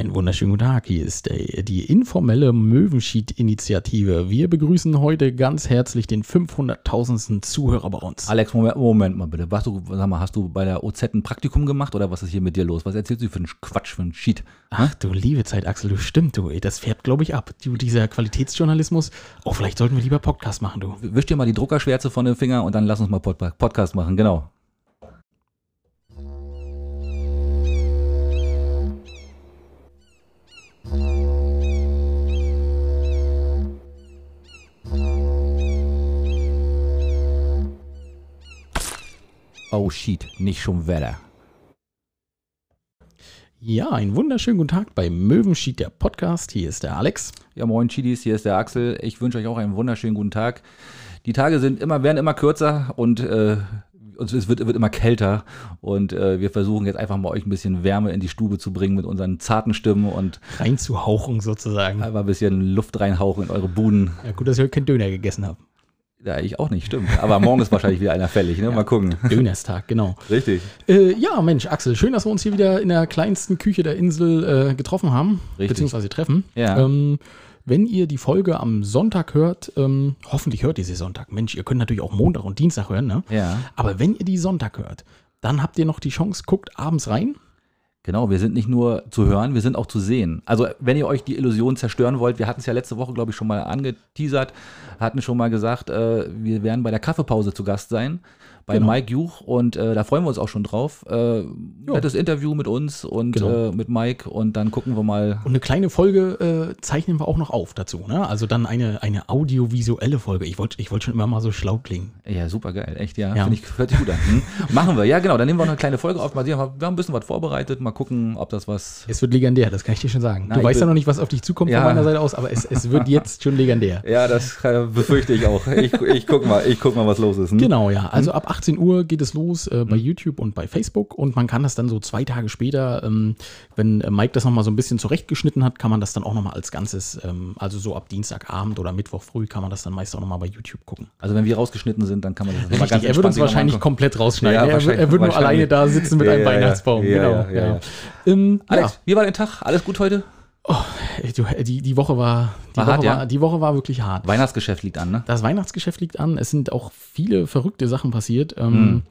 Einen wunderschönen guten Tag. Hier ist der, die informelle Möwenschied-Initiative. Wir begrüßen heute ganz herzlich den 500.000. Zuhörer bei uns. Alex, Moment, Moment mal bitte. Warst du, sag mal, hast du bei der OZ ein Praktikum gemacht oder was ist hier mit dir los? Was erzählst du für einen Quatsch, für einen Sheet? Ach du liebe Zeit, Axel, du stimmt, du. ey, Das färbt, glaube ich, ab. Du, dieser Qualitätsjournalismus. Oh, vielleicht sollten wir lieber Podcast machen, du. Wisch dir mal die Druckerschwärze von den Finger und dann lass uns mal Pod Podcast machen, genau. Oh shit, nicht schon Wetter. Ja, einen wunderschönen guten Tag bei Möwenschied, der Podcast. Hier ist der Alex. Ja, moin Chidis, hier ist der Axel. Ich wünsche euch auch einen wunderschönen guten Tag. Die Tage sind immer, werden immer kürzer und äh, es wird, wird immer kälter und äh, wir versuchen jetzt einfach mal euch ein bisschen Wärme in die Stube zu bringen mit unseren zarten Stimmen und Reinzuhauchen sozusagen. einfach ein bisschen Luft reinhauchen in eure Buden. Ja, gut, dass ich heute keinen Döner gegessen habe. Ja, ich auch nicht, stimmt. Aber morgen ist wahrscheinlich wieder einer fällig, ne? Mal gucken. Dönerstag, genau. Richtig. Äh, ja, Mensch, Axel, schön, dass wir uns hier wieder in der kleinsten Küche der Insel äh, getroffen haben, Richtig. beziehungsweise treffen. Ja. Ähm, wenn ihr die Folge am Sonntag hört, ähm, hoffentlich hört ihr sie Sonntag. Mensch, ihr könnt natürlich auch Montag und Dienstag hören, ne? Ja. Aber wenn ihr die Sonntag hört, dann habt ihr noch die Chance, guckt abends rein. Genau, wir sind nicht nur zu hören, wir sind auch zu sehen. Also, wenn ihr euch die Illusion zerstören wollt, wir hatten es ja letzte Woche, glaube ich, schon mal angeteasert, hatten schon mal gesagt, äh, wir werden bei der Kaffeepause zu Gast sein, bei Genau. Mike Juch und äh, da freuen wir uns auch schon drauf. Äh, nettes Interview mit uns und Genau. äh, mit Mike und dann gucken wir mal. Und eine kleine Folge äh, zeichnen wir auch noch auf dazu. Ne? Also dann eine, eine audiovisuelle Folge. Ich wollte ich wollt schon immer mal so schlau klingen. Ja, super geil, echt, ja. Ja. Finde ich, hört gut an. Hm? Machen wir, ja, genau. Dann nehmen wir noch eine kleine Folge auf. Mal sehen, wir haben ein bisschen was vorbereitet. Mal gucken, ob das was. Es wird legendär, das kann ich dir schon sagen. Na, du weißt ja noch nicht, was auf dich zukommt Ja. von meiner Seite aus, aber es, es wird jetzt schon legendär. Ja, das äh, befürchte ich auch. Ich, ich guck mal, ich guck mal, was los ist. Hm? Genau, ja. Also ab 18 Uhr geht es los äh, bei YouTube und bei Facebook und man kann das dann so zwei Tage später, ähm, wenn äh, Mike das nochmal so ein bisschen zurechtgeschnitten hat, kann man das dann auch nochmal als Ganzes, ähm, also so ab Dienstagabend oder Mittwoch früh kann man das dann meist auch nochmal bei YouTube gucken. Also wenn wir rausgeschnitten sind, dann kann man das Richtig, er wird uns wahrscheinlich angucken. komplett rausschneiden. Ja, er, wird- wahrscheinlich- er wird nur alleine da sitzen mit Ja, einem ja, ja. Weihnachtsbaum. Ja, genau. ja, ja, ja. Ähm, Alex, ja. wie war dein Tag? Alles gut heute? Du, die, die Woche war, die, War Woche hart, ja? war, die Woche war wirklich hart. Weihnachtsgeschäft liegt an, ne? Das Weihnachtsgeschäft liegt an. Es sind auch viele verrückte Sachen passiert. Hm. Ähm,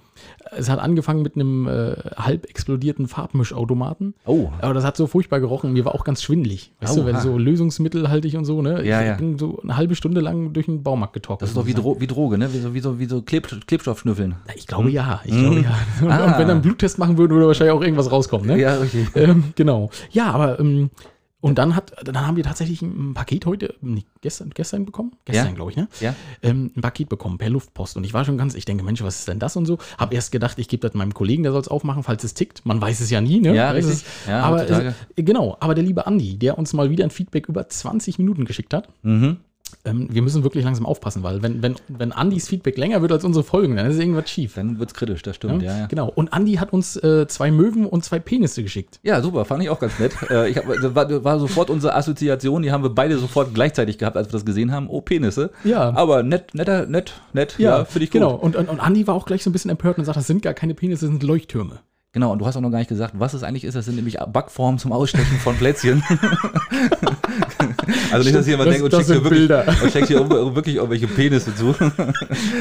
Es hat angefangen mit einem äh, halb explodierten Farbmischautomaten. Oh. Aber das hat so furchtbar gerochen. Mir war auch ganz schwindelig. Weißt du, wenn Oha. so lösungsmittelhaltig und so, ne? Ja, ich ja. bin so eine halbe Stunde lang durch den Baumarkt getorkelt. Das ist doch wie, Dro wie Droge, ne? Wie so, wie so, wie so Kleb Klebstoffschnüffeln. Ja, Ich glaube ja. Ich glaube ja. Und, Ah. und wenn er einen Bluttest machen würde, würde wahrscheinlich auch irgendwas rauskommen, ne? Ja, richtig. Ähm, genau. Ja, aber ähm, und dann hat, dann haben wir tatsächlich ein Paket heute, nee, gestern, gestern bekommen? Gestern, Ja. glaube ich, ne? Ja. Ähm, ein Paket bekommen per Luftpost. Und ich war schon ganz, ich denke, Mensch, was ist denn das und so? Hab erst gedacht, ich gebe das meinem Kollegen, der soll es aufmachen, falls es tickt. Man weiß es ja nie, ne? Ja, Das richtig. Ist, Ja, aber äh, genau, aber der liebe Andi, der uns mal wieder ein Feedback über 20 Minuten geschickt hat. Mhm. Ähm, wir müssen wirklich langsam aufpassen, weil wenn, wenn, wenn Andis Feedback länger wird als unsere Folgen, dann ist irgendwas schief. Dann wird's kritisch, das stimmt, ja, ja. Genau. Und Andi hat uns äh, zwei Möwen und zwei Penisse geschickt. Ja, super, fand ich auch ganz nett. Äh, ich hab, das war, das war sofort unsere Assoziation, die haben wir beide sofort gleichzeitig gehabt, als wir das gesehen haben. Oh, Penisse. Ja. Aber nett, netter, nett, nett, ja, finde ich gut. Genau. Und, und, und Andi war auch gleich so ein bisschen empört und sagt, das sind gar keine Penisse, das sind Leuchttürme. Genau, und du hast auch noch gar nicht gesagt, was es eigentlich ist. Das sind nämlich Backformen zum Ausstechen von Plätzchen. also nicht, dass jemand denkt, und das schickt hier wirklich, und schickt hier ir- wirklich irgendwelche Penisse zu.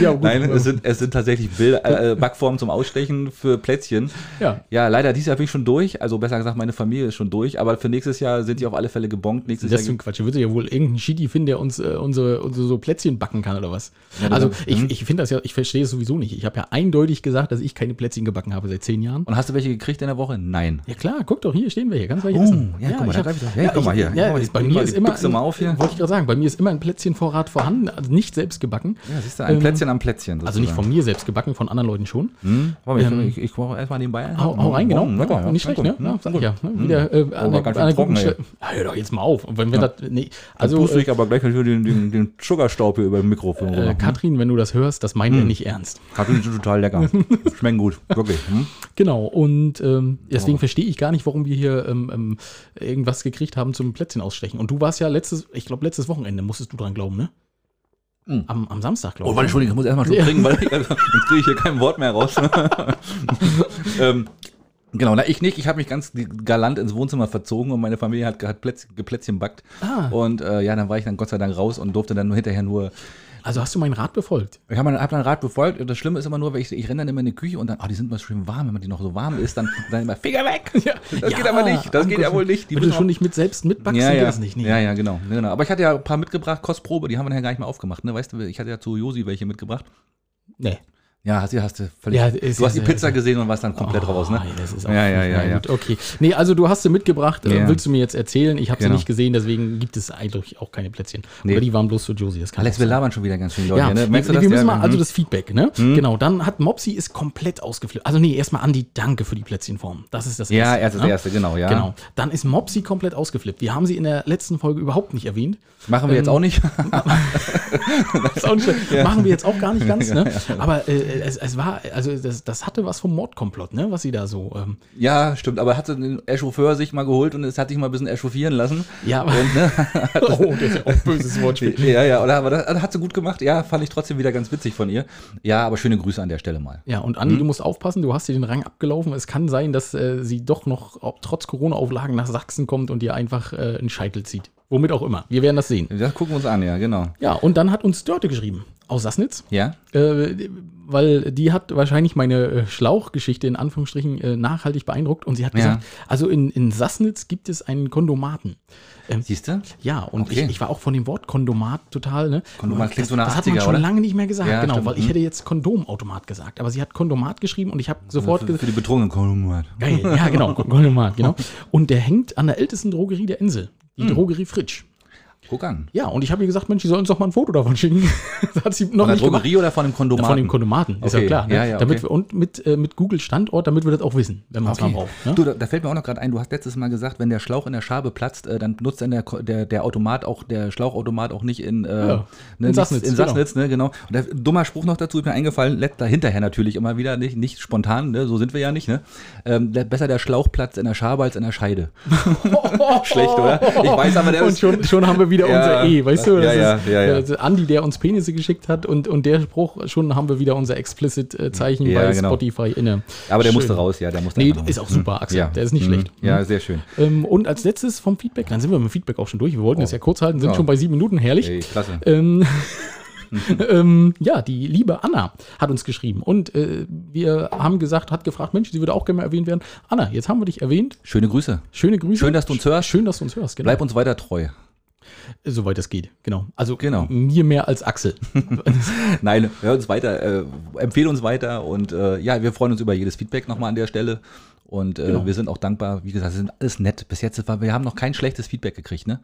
Ja, gut. Nein, es sind, es sind tatsächlich Bilder, äh, Backformen zum Ausstechen für Plätzchen. Ja. Ja, leider, dieses Jahr bin ich schon durch. Also besser gesagt, meine Familie ist schon durch. Aber für nächstes Jahr sind die auf alle Fälle gebongt. Nächstes Das ist ein Quatsch. Da wird ja wohl irgendein Shitty finden, der uns äh, unsere, unsere so Plätzchen backen kann oder was. Ja, also das- ich, mhm. ich finde das ja, ich verstehe es sowieso nicht. Ich habe ja eindeutig gesagt, dass ich keine Plätzchen gebacken habe seit zehn Jahren. Und hast du welche gekriegt in der Woche? Nein. Ja klar, guck doch, hier stehen wir hier, ganz welche Oh, essen. ja, guck mal, ich da hab- greif ich doch. Ja, guck mal hier. Ja, Guck mal, bei mir ist immer, Büchse mal auf hier. wollte ich gerade sagen, bei mir ist immer ein Plätzchenvorrat vorhanden, also nicht selbst gebacken. Ja, siehst du, ein Ähm, Plätzchen am Plätzchen. Also nicht von mir selbst gebacken, von anderen Leuten schon. Hm? Warte Ähm, ich, ich, ich erstmal nebenbei. Hau, hau rein, genau. Oh, Ja, nicht schlecht, ne? Ja, sag ich ja. ne? Wieder äh, an, an guten ey. Stelle. Ja, hör doch jetzt mal auf. Und wenn wir das, nee, Also also puste äh, ich aber gleich den, den, den Sugarstaub hier über dem Mikrofon. äh, rüber. Katrin, wenn du das hörst, das meint er nicht ernst. Kartoffeln sind total lecker. Schmecken gut, wirklich. Hm? Genau, und ähm, deswegen Oh. verstehe ich gar nicht, warum wir hier ähm, irgendwas gekriegt haben zum Plätzchen ausstechen. Und du warst ja letztes, ich glaube, letztes Wochenende, musstest du dran glauben, ne? Mhm. Am, am Samstag, glaube Oh, ich. warte, Entschuldigung, ich muss erstmal schon Ja. trinken, weil ich, sonst kriege ich hier kein Wort mehr raus. ähm, Genau, na, ich nicht. Ich habe mich ganz galant ins Wohnzimmer verzogen und meine Familie hat, hat Plätzchen, Plätzchen backt. Ah. Und äh, ja, dann war ich dann Gott sei Dank raus und durfte dann nur hinterher nur. Also hast du meinen Rat befolgt? Ich habe hab dann Rat befolgt. Das Schlimme ist immer nur, weil ich, ich renne dann immer in die Küche und dann, ah, die sind mal schön warm, wenn man die noch so warm ist, dann, dann immer Finger weg. Ja, Das geht aber nicht. Das geht ja wohl nicht. Die Wenn du schon nicht mit selbst mitbackst, ja, ja. geht das nicht. Nee. ja, ja, genau, genau. Aber ich hatte ja ein paar mitgebracht, Kostprobe, die haben wir nachher gar nicht mehr aufgemacht. Ne? Weißt du, ich hatte ja zu Josi welche mitgebracht. Nee. Ja, hast du, hast du völlig. Ja, du ist hast ja die Pizza gesehen und warst dann komplett Oh, raus, ne? Das ist auch Ja, ja, ja, ja. Gut, okay. Nee, also du hast sie mitgebracht, äh, Ja. willst du mir jetzt erzählen? Ich habe sie Genau. nicht gesehen, deswegen gibt es eigentlich auch keine Plätzchen. Nee. Oder die waren bloß für Josie. Das kann Alex, wir labern schon wieder ganz schön, Leute. Ja, ne? Merkst du wir, das? wir müssen Ja, mal, also mhm. das Feedback, ne? Genau, dann hat Mopsi ist komplett ausgeflippt. Also nee, erstmal Andi, danke für die Plätzchenform. Das ist das Ja, Erste. erst das ne? erste, genau, ja. Genau. Dann ist Mopsi komplett ausgeflippt. Wir haben sie in der letzten Folge überhaupt nicht erwähnt. Machen wir jetzt Ähm, auch nicht. Auch nicht schlimm. Machen wir jetzt auch gar nicht ganz, ne? Aber äh, es, es war, also das, das hatte was vom Mordkomplott, ne? Was sie da so. Ähm, ja, stimmt. Aber hat den Echauffeur sich mal geholt und es hat sich mal ein bisschen echauffieren lassen. ja, aber. Und, ne? oh, das ist ja auch ein böses Wortspiel. ja, ja, oder, aber das hat sie gut gemacht. Ja, fand ich trotzdem wieder ganz witzig von ihr. Ja, aber schöne Grüße an der Stelle mal. Ja, und Andi, Hm? du musst aufpassen, du hast dir den Rang abgelaufen. Es kann sein, dass äh, sie doch noch ob, trotz Corona-Auflagen nach Sachsen kommt und dir einfach äh, einen Scheitel zieht. Womit auch immer. Wir werden das sehen. Das gucken wir uns an, ja, genau. Ja, und dann hat uns Dörte geschrieben aus Sassnitz, Ja? äh, weil die hat wahrscheinlich meine äh, Schlauchgeschichte in Anführungsstrichen äh, nachhaltig beeindruckt und sie hat Ja. gesagt, also in, in Sassnitz gibt es einen Kondomaten. Siehst du? Ja, und Okay. ich, ich war auch von dem Wort Kondomat total, ne? Kondomat klingt das, so nach Das hat man 80er, schon oder? lange nicht mehr gesagt, Ja, genau, stimmt. weil ich Hm. hätte jetzt Kondomautomat gesagt, aber sie hat Kondomat geschrieben und ich habe sofort Für, gesagt, für die Betrogenen Kondomat. Geil, ja, genau, Kondomat, genau. Und der hängt an der ältesten Drogerie der Insel, die Hm. Drogerie Fritsch. Guck an. Ja, und ich habe ihr gesagt, Mensch, die sollen uns doch mal ein Foto davon schicken. das hat sie noch Von der nicht gemacht. Drogerie oder von dem Kondomaten? Von dem Kondomaten, ist ja Okay, klar. Ne? ja, ja, damit okay. wir, und mit, äh, mit Google Standort, damit wir das auch wissen, wenn man es mal Okay. braucht. Ne? Du, da, da fällt mir auch noch gerade ein, du hast letztes Mal gesagt, wenn der Schlauch in der Schabe platzt, äh, dann nutzt dann der, der, der Automat auch, der Schlauchautomat auch nicht in, äh, ne, in Sassnitz, in genau. Sassnitz, ne, genau. Und der, dummer Spruch noch dazu ist mir eingefallen, let, dahinterher natürlich immer wieder, nicht, nicht spontan, ne, so sind wir ja nicht, ne. Ähm, besser der Schlauch platzt in der Schabe als in der Scheide. Schlecht, oder? Ich weiß aber, der und ist- schon, schon haben wir wieder Ja, unser E, weißt du? ja, ja, ist, ja, ja. äh, Andi, der uns Penisse geschickt hat und, und der Spruch, schon haben wir wieder unser Explicit-Zeichen Ja, bei genau. Spotify inne. Aber der Schön. musste raus, ja, der musste Nee, ist auch super, Axel. Ja. Der ist nicht Mhm. schlecht. Ja, sehr schön. Ähm, und als letztes vom Feedback, dann sind wir mit dem Feedback auch schon durch. Wir wollten es ja kurz halten, sind Ja. schon bei sieben Minuten, herrlich. Ey, klasse. Ähm, ähm, ja, die liebe Anna hat uns geschrieben und äh, wir haben gesagt, hat gefragt, Mensch, sie würde auch gerne mal erwähnt werden. Anna, jetzt haben wir dich erwähnt. Schöne Grüße. Schöne Grüße. Schön, dass du uns hörst. Schön, dass du uns hörst. Genau. Bleib uns weiter treu. Soweit es geht. Genau. Also Genau. mir mehr als Axel. Nein, hör uns weiter, äh, empfehle uns weiter und äh, ja, wir freuen uns über jedes Feedback nochmal an der Stelle. Und äh, Genau. wir sind auch dankbar. Wie gesagt, es sind alles nett. Bis jetzt, wir haben noch kein schlechtes Feedback gekriegt, ne?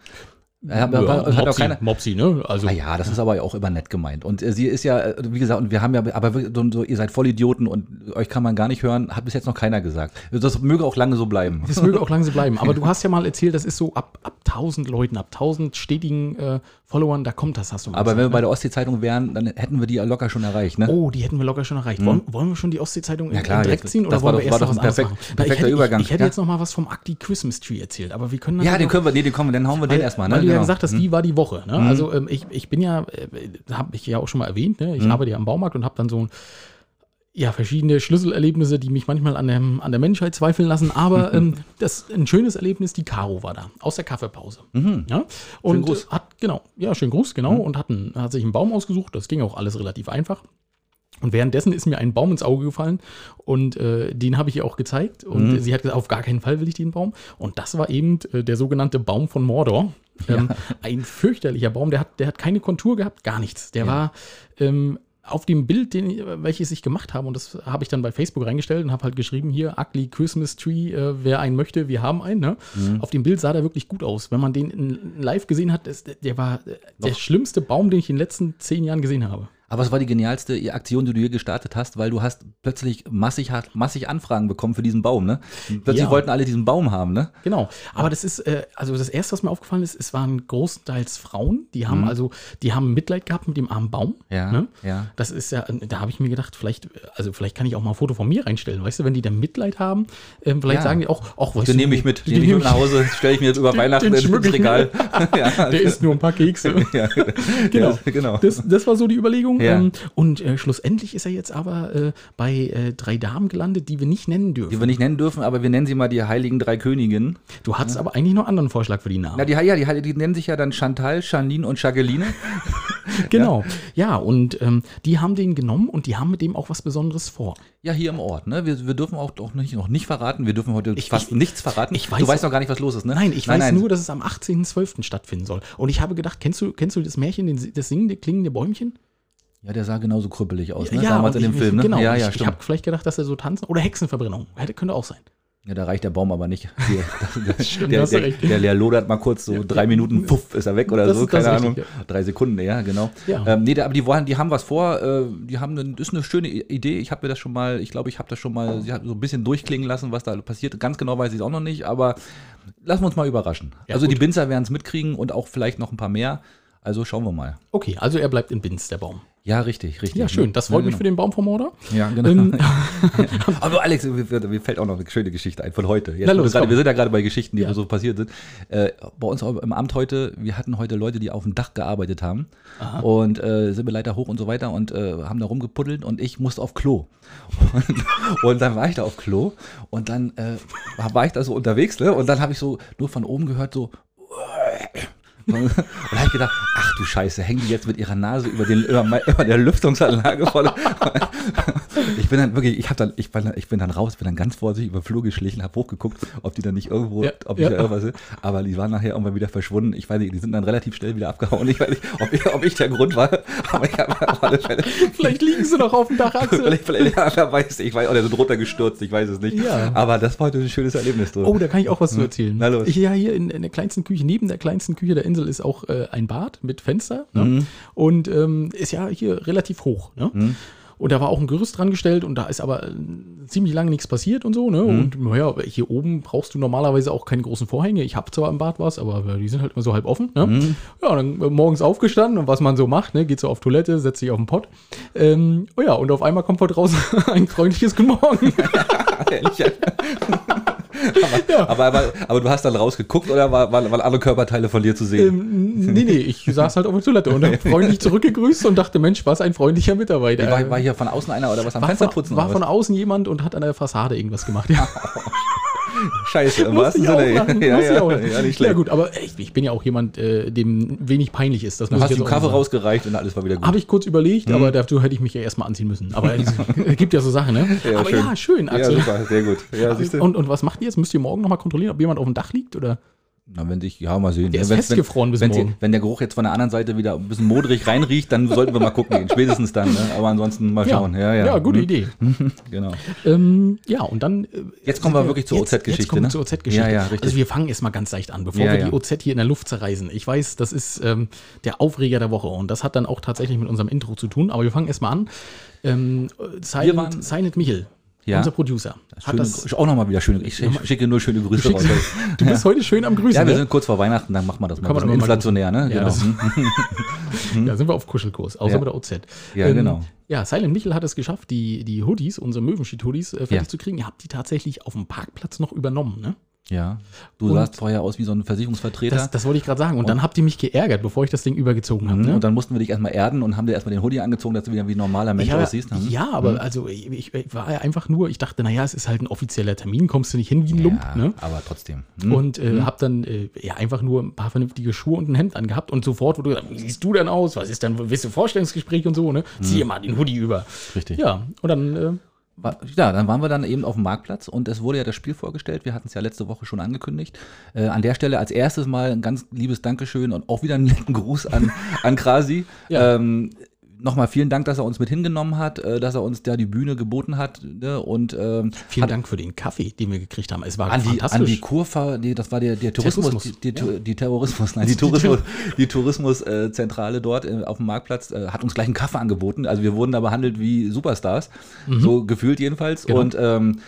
Haben, Ja, hat auch Mopsi, keiner. Mopsi, ne? Also Ah ja, das ist aber auch immer nett gemeint. Und äh, sie ist ja, äh, wie gesagt, und wir haben ja, aber so, ihr seid Vollidioten und euch kann man gar nicht hören, hat bis jetzt noch keiner gesagt. Das möge auch lange so bleiben. das möge auch lange so bleiben. Aber du hast ja mal erzählt, das ist so ab, ab 1000 Leuten, ab 1000 stetigen äh, Followern, da kommt das, hast du mal Aber wenn wir bei ne? der Ostsee-Zeitung wären, dann hätten wir die ja locker schon erreicht, ne? Oh, die hätten wir locker schon erreicht. Wollen, wollen wir schon die Ostsee-Zeitung Ja, klar, direkt jetzt- ziehen oder wollen wir doch- erst noch was ein anderes perfekt- machen? Na, ich perfekter hätte, Übergang, Ich, ich hätte ja. jetzt noch mal was vom Acti Christmas Tree erzählt, aber wir können dann Ja, den können wir, nee, den kommen wir, dann hauen wir den weil, erstmal, ne? Ja Genau. gesagt hast, wie war die Woche? Ne? Also ähm, ich, ich bin ja, äh, habe ich ja auch schon mal erwähnt, ne? ich arbeite ja am Baumarkt und habe dann so ein ja, verschiedene Schlüsselerlebnisse, die mich manchmal an der, an der Menschheit zweifeln lassen. Aber ähm, das ein schönes Erlebnis, die Caro war da, aus der Kaffeepause. Ja? Und Gruß. hat, genau, ja, schön Gruß, genau, und hat, einen, hat sich einen Baum ausgesucht. Das ging auch alles relativ einfach. Und währenddessen ist mir ein Baum ins Auge gefallen und äh, den habe ich ihr auch gezeigt. Und sie hat gesagt, auf gar keinen Fall will ich den Baum. Und das war eben äh, der sogenannte Baum von Mordor. Ähm, ein fürchterlicher Baum, der hat, der hat keine Kontur gehabt, gar nichts. Der war ähm, auf dem Bild, den, welches ich gemacht habe, und das habe ich dann bei Facebook reingestellt und habe halt geschrieben, hier, Ugly Christmas Tree, äh, wer einen möchte, wir haben einen. Ne? Auf dem Bild sah der wirklich gut aus. Wenn man den in, live gesehen hat, ist, der war äh, der schlimmste Baum, den ich in den letzten zehn Jahren gesehen habe. Aber es war die genialste Aktion, die du hier gestartet hast, weil du hast plötzlich massig, massig Anfragen bekommen für diesen Baum, ne? Plötzlich Ja. wollten alle diesen Baum haben, ne? Genau. Aber das ist, äh, also das erste, was mir aufgefallen ist, es waren großteils Frauen, die haben also, die haben Mitleid gehabt mit dem armen Baum. Ja, Ne? ja. Das ist ja, da habe ich mir gedacht, vielleicht, also vielleicht kann ich auch mal ein Foto von mir reinstellen, weißt du, wenn die dann Mitleid haben, ähm, vielleicht Ja. sagen die auch, ach, weißt Den du, nehme ich mit, den den nehme ich mit nach Hause, stelle ich mir jetzt über Den- Weihnachten den ins Regal. ja, Der isst nur ein paar Kekse. ja, genau. Genau. Das, das war so die Überlegung. Ja. Ähm, und äh, schlussendlich ist er jetzt aber äh, bei äh, drei Damen gelandet, die wir nicht nennen dürfen. Die wir nicht nennen dürfen, aber wir nennen sie mal die heiligen drei Königinnen. du hattest aber eigentlich noch einen anderen Vorschlag für die Namen. Na, die, ja, die, die nennen sich ja dann Chantal, Janine und Jacqueline. genau. Ja, und ähm, die haben den genommen und die haben mit dem auch was Besonderes vor. Ja, hier im Ort. Ne? Wir, wir dürfen auch, auch nicht, noch nicht verraten. Wir dürfen heute Ich- fast ich- nichts verraten. ich weiß du weißt noch gar nicht, was los ist, ne? Nein, ich weiß nur, dass es am 18.12. stattfinden soll. Und ich habe gedacht, kennst du, kennst du das Märchen, den, das singende, klingende Bäumchen? Ja, der sah genauso krüppelig aus, ne? Damals und in dem ich, Film, ne? Genau, ja, ja, ich, ich habe vielleicht gedacht, dass er so tanzen. Oder Hexenverbrennung. Hätte, könnte auch sein. Ja, da reicht der Baum aber nicht. Der, der, Stimmt, der, der, der, der lodert mal kurz so drei Minuten, puff, ist er weg oder Das so, das keine Ahnung. richtig, Drei Sekunden, ja, genau. Ja. Ähm, nee, aber die, wollen, die haben was vor, äh, die haben, eine, das ist eine schöne Idee. Ich habe mir das schon mal, ich glaube, ich habe das schon mal so ein bisschen durchklingen lassen, was da passiert. Ganz genau weiß ich es auch noch nicht, aber lassen wir uns mal überraschen. Ja, also die gut. Binzer werden es mitkriegen und auch vielleicht noch ein paar mehr. Also schauen wir mal. Okay, also er bleibt in Binz, der Baum. Ja, richtig, richtig. Ja, schön. Das freut mich für den Baumvermorder. Ja, genau. Ähm, Aber Alex, mir, mir fällt auch noch eine schöne Geschichte ein von heute. Jetzt, los, gerade, komm. wir sind ja gerade bei Geschichten, die Ja. so passiert sind. Äh, bei uns im Amt heute, wir hatten heute Leute, die auf dem Dach gearbeitet haben und äh, sind wir Leiter hoch und so weiter und äh, haben da rumgepuddelt und ich musste auf Klo. Und, und dann war ich da auf Klo und dann äh, war, war ich da so unterwegs ne? und dann habe ich so nur von oben gehört so und dann habe ich gedacht, ach du Scheiße, hängen die jetzt mit ihrer Nase über, den, über, über der Lüftungsanlage voll. Ich bin dann wirklich, ich habe dann, ich bin, dann- ich bin dann raus, bin dann ganz vorsichtig über den Flur geschlichen, habe hochgeguckt, ob die dann nicht irgendwo, Ja, ob ja. ich da irgendwas sind. Aber die waren nachher irgendwann wieder verschwunden. Ich weiß nicht, die sind dann relativ schnell wieder abgehauen. Ich weiß nicht, ob ich, ob ich der Grund war, aber ich habe auf alle Fälle, vielleicht liegen sie noch auf dem Dach, Axel. vielleicht, vielleicht, ja, wer weiß, ich weiß, oder sind runtergestürzt, ich weiß es nicht. Ja. Aber das war heute ein schönes Erlebnis. Du. Oh, da kann ich auch was zu erzählen. Na los. Ich, ja, hier in, in der kleinsten Küche, neben der kleinsten Küche der Insel ist auch äh, ein Bad mit Fenster. Ne? Mhm. Und ähm, ist ja hier relativ hoch. Ne? Und da war auch ein Gerüst dran gestellt und da ist aber äh, ziemlich lange nichts passiert und so. Ne? Mhm. Und naja, hier oben brauchst du normalerweise auch keine großen Vorhänge. Ich habe zwar im Bad was, aber äh, die sind halt immer so halb offen. Ne? Mhm. Ja, dann äh, morgens aufgestanden und was man so macht, ne? geht so auf Toilette, setzt sich auf den Pott. Ähm, oh ja, und auf einmal kommt von draußen ein freundliches Guten Morgen. Ehrlich, ja. aber, aber, aber, aber du hast dann rausgeguckt oder war, war, waren alle Körperteile von dir zu sehen? Ähm, nee, nee, ich saß halt auf der Toilette und habe freundlich zurückgegrüßt und dachte, Mensch, was ein freundlicher Mitarbeiter. war, war hier von außen einer oder was am War Fenster putzen? war oder von außen jemand und hat an der Fassade irgendwas gemacht. Ja, Scheiße, im wahrsten ich auch Sinne. lachen, Ja, ja, auch ja, nicht ja schlecht. gut, aber ich, ich bin ja auch jemand, äh, dem wenig peinlich ist. Das Du hast auch Kaffee rausgereicht und alles war wieder gut. Habe ich kurz überlegt, aber dazu hätte ich mich ja erstmal anziehen müssen. Aber es gibt ja so Sachen, ne? Ja, aber schön. ja, schön, ja, Axel. super, sehr gut. Ja, und, und was macht ihr jetzt? Müsst ihr morgen nochmal kontrollieren, ob jemand auf dem Dach liegt? Oder? Na, wenn sich, ja, mal sehen. Der ist wenn, festgefroren bis wenn, wenn, morgen. wenn der Geruch jetzt von der anderen Seite wieder ein bisschen modrig reinriecht, dann sollten wir mal gucken gehen. Spätestens dann, ne? Aber ansonsten mal schauen. Ja, ja. ja gute Mhm. Idee. Genau. Ähm, ja, und dann. äh, Jetzt kommen wir wirklich zur OZ-Geschichte, Jetzt kommen wir ne? zur OZ-Geschichte. Ja, ja, richtig. Also wir fangen erstmal ganz leicht an, bevor Ja, wir ja. die OZ hier in der Luft zerreißen. Ich weiß, das ist ähm, der Aufreger der Woche und das hat dann auch tatsächlich mit unserem Intro zu tun, aber wir fangen erstmal an. Ähm, Silent, Silent Michel, Ja. unser Producer, hat das. auch nochmal wieder schöne. Ich schicke nur schöne Grüße Du, raus. du bist heute schön am Grüßen. Ja, wir ne? sind kurz vor Weihnachten, dann machen wir das mal. Kann man mal inflationär, ne? Ja, das- Hm? Ja, sind wir auf Kuschelkurs, außer Ja. mit der OZ. Ja, genau. Ja, Silent Michel hat es geschafft, die, die Hoodies, unsere Möwenschied-Hoodies, äh, fertig Ja. zu kriegen. Ihr habt die tatsächlich auf dem Parkplatz noch übernommen, ne? Ja. Du Und- sahst vorher aus wie so ein Versicherungsvertreter. Das, das wollte ich gerade sagen. Und, dann habt ihr mich geärgert, bevor ich das Ding übergezogen habe. Mhm, Ne? Und dann mussten wir dich erstmal erden und haben dir erstmal den Hoodie angezogen, dass du wieder wie ein normaler Mensch aussiehst. ne? ja, aber also ich, ich, war ja einfach nur, ich dachte, naja, es ist halt ein offizieller Termin, kommst du nicht hin wie ein Lump, ja, ne? aber trotzdem. Hm? Und äh, hab dann äh, ja einfach nur ein paar vernünftige Schuhe und ein Hemd angehabt und sofort wurde gesagt, wie siehst du denn aus? Was ist denn, willst du Vorstellungsgespräch und so, ne? Zieh dir mal den Hoodie über. Mhm. Richtig. Ja, und dann, äh, Ja, dann waren wir dann eben auf dem Marktplatz und es wurde ja das Spiel vorgestellt. Wir hatten es ja letzte Woche schon angekündigt. Äh, an der Stelle als erstes mal ein ganz liebes Dankeschön und auch wieder einen netten Gruß an, an Krasi. Ja. Ähm, Nochmal vielen Dank, dass er uns mit hingenommen hat, äh, dass er uns da die Bühne geboten hat. Ne? Und ähm, vielen hat Dank für den Kaffee, den wir gekriegt haben. Es war an die, fantastisch. an die Kurva, die, das war der, der Tourismus, Tourismus, die, die, die Terrorismus, nein, die Tourismus, die Tourismuszentrale dort äh, auf dem Marktplatz äh, hat uns gleich einen Kaffee angeboten. Also wir wurden da behandelt wie Superstars, so gefühlt jedenfalls. Mhm. Genau. Und ähm,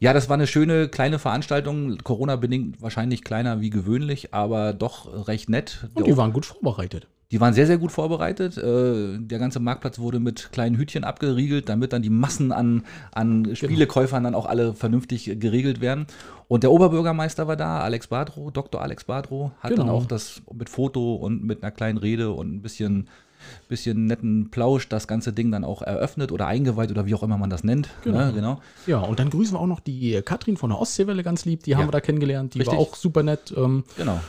ja, das war eine schöne kleine Veranstaltung, Corona-bedingt wahrscheinlich kleiner wie gewöhnlich, aber doch recht nett. und die waren gut vorbereitet. Die waren sehr, sehr gut vorbereitet. Äh, Der ganze Marktplatz wurde mit kleinen Hütchen abgeriegelt, damit dann die Massen an, an Spielekäufern dann auch alle vernünftig geregelt werden. Und der Oberbürgermeister war da, Alex Badro, Dr. Alex Badro, hat dann Genau. auch das mit Foto und mit einer kleinen Rede und ein bisschen bisschen netten Plausch das ganze Ding dann auch eröffnet oder eingeweiht oder wie auch immer man das nennt. Genau. Ne? genau. Ja, und dann grüßen wir auch noch die Katrin von der Ostseewelle ganz lieb. Die haben Ja. wir da kennengelernt. Die Richtig. war auch super nett. Ähm, Genau.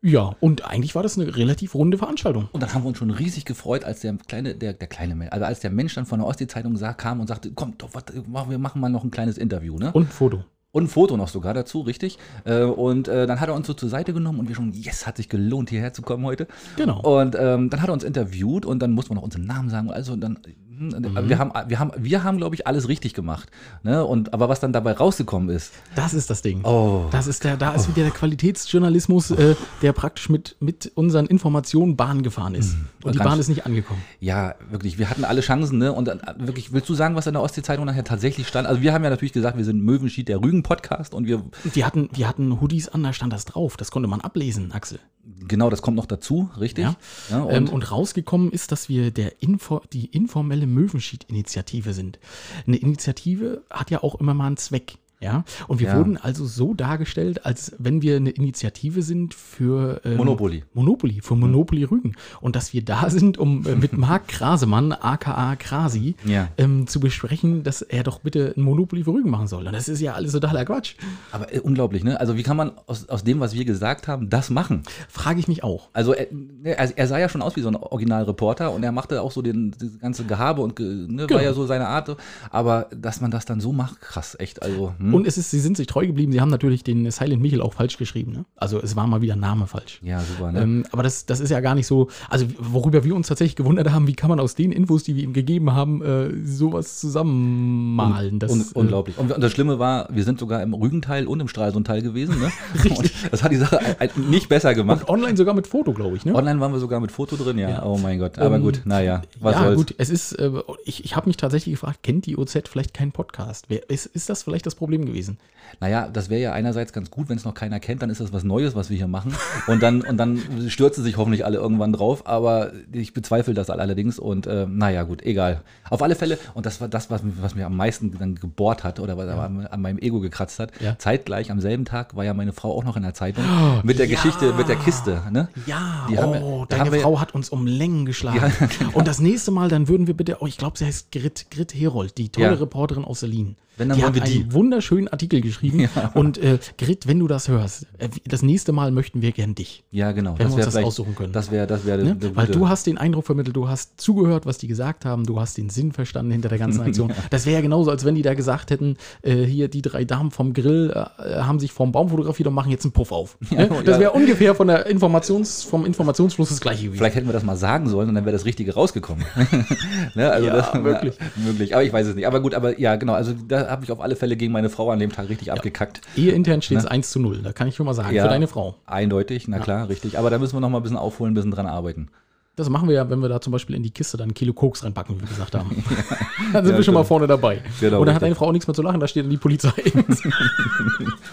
Ja, und eigentlich war das eine relativ runde Veranstaltung. Und dann haben wir uns schon riesig gefreut, als der kleine, der, der kleine Mensch, also als der Mensch dann von der Ostsee-Zeitung sah, kam und sagte, komm, doch, was, wir machen mal noch ein kleines Interview, ne? Und ein Foto. Und ein Foto noch sogar dazu, richtig. Äh, Und äh, dann hat er uns so zur Seite genommen und wir schon, yes, hat sich gelohnt, hierher zu kommen heute. Genau. Und ähm, dann hat er uns interviewt und dann mussten wir noch unseren Namen sagen. Also dann, hm, wir haben, wir haben, wir haben, glaube ich, alles richtig gemacht. Ne? Und aber was dann dabei rausgekommen ist, Das ist das Ding. oh, Das ist der, da ist wieder der Qualitätsjournalismus, äh, der praktisch mit, mit unseren Informationen Bahn gefahren ist. Und die Bahn ist nicht angekommen. ja, wirklich, wir hatten alle Chancen, ne? Und äh, wirklich, willst du sagen, was in der Ostsee-Zeitung nachher tatsächlich stand? Also wir haben ja natürlich gesagt, wir sind Möwenschied, der Rügen-Podcast und wir, Die hatten, die hatten Hoodies an, da stand das drauf. Das konnte man ablesen, Axel. genau, das kommt noch dazu, richtig? Ja. Ja, Und, ähm, und rausgekommen ist, dass wir der Info, die informelle Möwenschied-Initiative sind. Eine Initiative hat ja auch immer mal einen Zweck. Ja, und wir Ja. wurden also so dargestellt, als wenn wir eine Initiative sind für ähm, Monopoly. Monopoly, für Monopoly Rügen. Und dass wir da sind, um äh, mit Marc Krasemann, aka Krasi, Ja. ähm, zu besprechen, dass er doch bitte ein Monopoly für Rügen machen soll. Und das ist ja alles totaler Quatsch. aber äh, unglaublich, ne? Also wie kann man aus, aus dem, was wir gesagt haben, das machen? Frage ich mich auch. Also er, ne, also er sah ja schon aus wie so ein Originalreporter und er machte auch so den, das ganze Gehabe und ge, ne, Genau. war ja so seine Art. Aber dass man das dann so macht, krass, echt. Also, hm. Und es ist, sie sind sich treu geblieben. Sie haben natürlich den Silent Michel auch falsch geschrieben. Ne? Also es war mal wieder Name falsch. ja, super, ne? Ähm, aber das, das ist ja gar nicht so, also worüber wir uns tatsächlich gewundert haben, wie kann man aus den Infos, die wir ihm gegeben haben, äh, sowas zusammenmalen. Das, Un äh, unglaublich. Und, und das Schlimme war, wir sind sogar im Rügenteil und im Stralsundteil gewesen. Ne? Und das hat die Sache nicht besser gemacht. Und online sogar mit Foto, glaube ich. Ne? Online waren wir sogar mit Foto drin, ja. Ja. Oh mein Gott. Aber Ähm, gut, naja, was ja, soll's. gut, es ist, äh, ich, ich habe mich tatsächlich gefragt, kennt die OZ vielleicht keinen Podcast? Wer, ist, ist das vielleicht das Problem gewesen? Naja, das wäre ja einerseits ganz gut, wenn es noch keiner kennt, dann ist das was Neues, was wir hier machen. Und dann, und dann stürzen sich hoffentlich alle irgendwann drauf. Aber ich bezweifle das allerdings. Und äh, naja, gut, egal. Auf alle Fälle, und das war das, was, was mir am meisten dann gebohrt hat oder was an, an meinem Ego gekratzt hat. Ja. Zeitgleich am selben Tag war ja meine Frau auch noch in der Zeitung mit der ja. Geschichte, mit der Kiste. Ne? Ja, Die haben oh, da deine haben wir- Frau hat uns um Längen geschlagen. Ja, genau. Und das nächste Mal, dann würden wir bitte, oh, ich glaube, sie heißt Grit, Grit Herold, die tolle Ja. Reporterin aus Berlin. Wenn, dann die wollen wir die. einen wunderschönen Artikel geschrieben. Und äh, Grit, wenn du das hörst, äh, das nächste Mal möchten wir gern dich. Ja, genau. Wenn wir uns das aussuchen können. Das wäre, das wäre, Ne? Weil du hast den Eindruck vermittelt, du hast zugehört, was die gesagt haben, du hast den Sinn verstanden hinter der ganzen Aktion. Das wäre ja genauso, als wenn die da gesagt hätten, äh, hier die drei Damen vom Grill äh, haben sich vorm Baum fotografiert und machen jetzt einen Puff auf. ne? Das ja. wäre ungefähr von der Informations, vom Informationsfluss das gleiche gewesen. Vielleicht hätten wir das mal sagen sollen und dann wäre das Richtige rausgekommen. ne, also Ja, das. Ja, möglich. Aber ich weiß es nicht. Aber gut, aber ja, genau. Also da habe ich auf alle Fälle gegen meine Frau an dem Tag richtig abgekackt. Ehe intern steht es 1 zu 0, da kann ich schon mal sagen, Ja. für deine Frau. Eindeutig, na klar, richtig. Aber da müssen wir noch mal ein bisschen aufholen, ein bisschen dran arbeiten. Das machen wir ja, wenn wir da zum Beispiel in die Kiste dann ein Kilo Koks reinpacken, wie wir gesagt haben. dann sind Ja, wir schon mal stimmt. vorne dabei. Genau, Und dann hat deine Frau auch nichts mehr zu lachen, da steht dann die Polizei.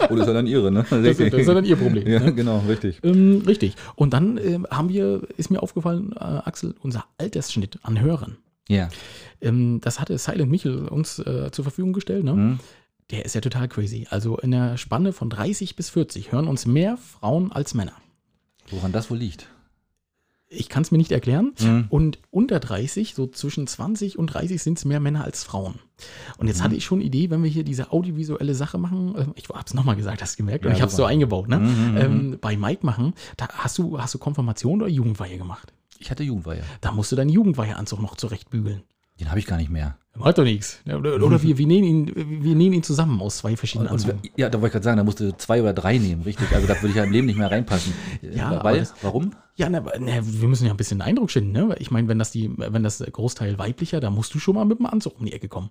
Oh, das ist ja dann ihre, ne? das, ist, das ist ja dann ihr Problem. Ja, ne? genau, richtig. Ähm, richtig. Und dann ähm, haben wir, ist mir aufgefallen, äh, Axel, unser Altersschnitt an Hörern. Ja. Ähm, das hatte Silent Michel uns äh, zur Verfügung gestellt. Ne? Hm. Der ist ja total crazy. Also in der Spanne von 30 bis 40 hören uns mehr Frauen als Männer. Woran das wohl liegt? Ich kann es mir nicht erklären. Hm. Und unter 30, so zwischen 20 und 30 sind es mehr Männer als Frauen. Und Mhm. jetzt hatte ich schon eine Idee, wenn wir hier diese audiovisuelle Sache machen, äh, ich habe es nochmal gesagt, hast du gemerkt, und Ja, ich habe es so eingebaut, ne? Mhm, ähm, bei Mike machen, da hast du, hast du Konfirmation oder Jugendweihe gemacht? Ich hatte Jugendweihe. Da musst du deinen Jugendweiheanzug noch zurechtbügeln. Den habe ich gar nicht mehr. Macht doch nichts. Oder, oder wir, wir, nähen ihn, wir nähen ihn zusammen aus zwei verschiedenen Anzügen. ja, da wollte ich gerade sagen, da musst du zwei oder drei nehmen, richtig. Also da würde ich ja im Leben nicht mehr reinpassen. Ja, aber Weil, das- warum? Ja, na, na, wir müssen ja ein bisschen Eindruck schinden, ne? Ich meine, wenn das die, wenn das Großteil weiblicher, da musst du schon mal mit dem Anzug um die Ecke kommen.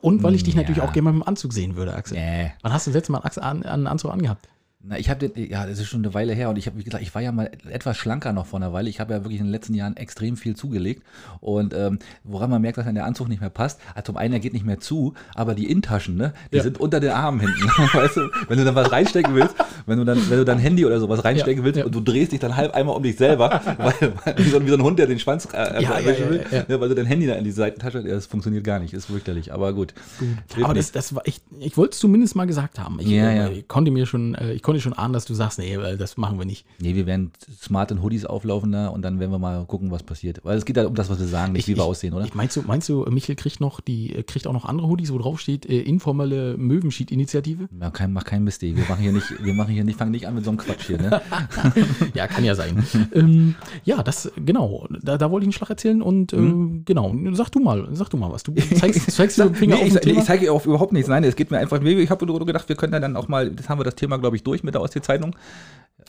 Und weil ich dich Ja. natürlich auch gerne mal mit dem Anzug sehen würde, Axel. Nee. Wann hast du das letzte Mal einen Anzug angehabt? Na, ich habe ja, das ist schon eine Weile her und ich habe, wie gesagt, ich war ja mal etwas schlanker noch vor einer Weile. Ich habe ja wirklich in den letzten Jahren extrem viel zugelegt und ähm, woran man merkt, dass dann der Anzug nicht mehr passt. Also zum einen, er geht nicht mehr zu, aber die Innentaschen, ne, die Ja. sind unter den Armen hinten. weißt du, wenn du dann was reinstecken willst, wenn du dann, wenn du dann Handy oder sowas reinstecken Ja, willst ja. und du drehst dich dann halb einmal um dich selber, weil, wie, so, ein- wie so ein Hund, der den Schwanz äh, erwischen will. Ne, weil du dein Handy da in die Seitentasche, das funktioniert gar nicht, ist fürchterlich, aber gut. Hilft Aber das, das war, ich, ich wollte es zumindest mal gesagt haben. Ich, äh, konnte mir schon, äh, ich konnte konnte schon ahnen, dass du sagst, nee, äh, das machen wir nicht. Nee, wir werden smart in Hoodies auflaufen da und dann werden wir mal gucken, was passiert. Weil es geht halt um das, was wir sagen, nicht Ich- wie wir ich- aussehen, oder? Ich, meinst, du, meinst du, Michael kriegt noch die, kriegt auch noch andere Hoodies, wo drauf steht, äh, informelle Möwenschied-Initiative? Ja, kein, mach kein Mist, ey. Wir machen hier nicht, wir machen hier nicht, fangen nicht an mit so einem Quatsch hier, ne? ja, kann ja sein. ähm, ja, das, genau, da, da wollte ich einen Schlag erzählen und äh, genau, sag du mal, sag du mal was. Du zeigst, zeigst du den Finger? Nee, auf ich, ich zeige auf überhaupt nichts. Nein, es geht mir einfach. Ich habe nur gedacht, wir können dann auch mal, das haben wir das Thema, glaube ich, durch mit der Ostsee-Zeitung.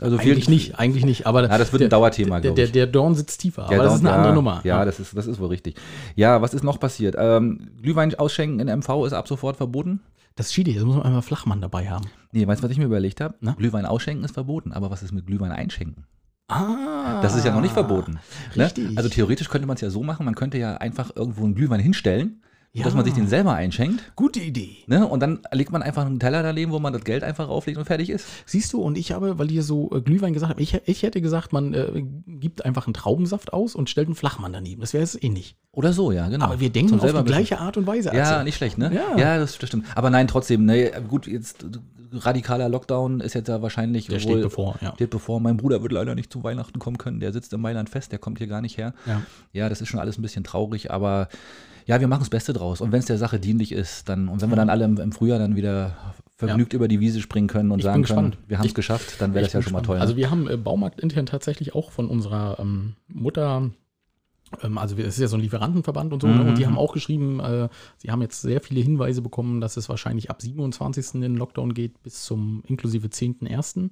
Also Eigentlich nicht, eigentlich nicht, aber Ja, das wird ein der, Dauerthema, der, der, der Dorn sitzt tiefer, aber Ja, das ist eine ja, andere Nummer. Ja, das ist, das ist wohl richtig. Ja, was ist noch passiert? Ähm, Glühwein ausschenken in MV ist ab sofort verboten. das ist schwierig, da muss man einmal Flachmann dabei haben. Nee, weißt du, was ich mir überlegt habe? Glühwein ausschenken ist verboten, aber was ist mit Glühwein einschenken? Ah, Das ist ja noch nicht verboten. Ne? Richtig. Also theoretisch könnte man es ja so machen, man könnte ja einfach irgendwo einen Glühwein hinstellen, Ja. dass man sich den selber einschenkt. Gute Idee. Ne? Und dann legt man einfach einen Teller daneben, wo man das Geld einfach auflegt und fertig ist. Siehst du, und ich habe, weil ihr so äh, Glühwein gesagt habt, ich, ich hätte gesagt, man äh, gibt einfach einen Traubensaft aus und stellt einen Flachmann daneben. Das wäre es ähnlich. Oder so, ja, genau. Aber wir denken Zum auf die gleiche Art und Weise. Ja, Axel. nicht schlecht, ne? Ja. ja das, das stimmt. Aber nein, trotzdem, ne, gut, jetzt radikaler Lockdown ist jetzt ja wahrscheinlich Der steht bevor, ja. Steht bevor. Mein Bruder wird leider nicht zu Weihnachten kommen können. Der sitzt in Mailand fest, der kommt hier gar nicht her. Ja. Ja, das ist schon alles ein bisschen traurig, aber ja, wir machen das Beste draus. Und wenn es der Sache dienlich ist, dann, und wenn wir dann alle im, im Frühjahr dann wieder vergnügt über die Wiese springen können und Ich sagen können, gespannt. wir haben es geschafft, dann wäre das ja schon mal gespannt. toll. Also ne? wir haben äh, Baumarkt intern tatsächlich auch von unserer ähm, Mutter, also wir- es ist ja so ein Lieferantenverband und so, ne? und die haben auch geschrieben, äh, sie haben jetzt sehr viele Hinweise bekommen, dass es wahrscheinlich ab 27. in den Lockdown geht bis zum inklusive 10.1.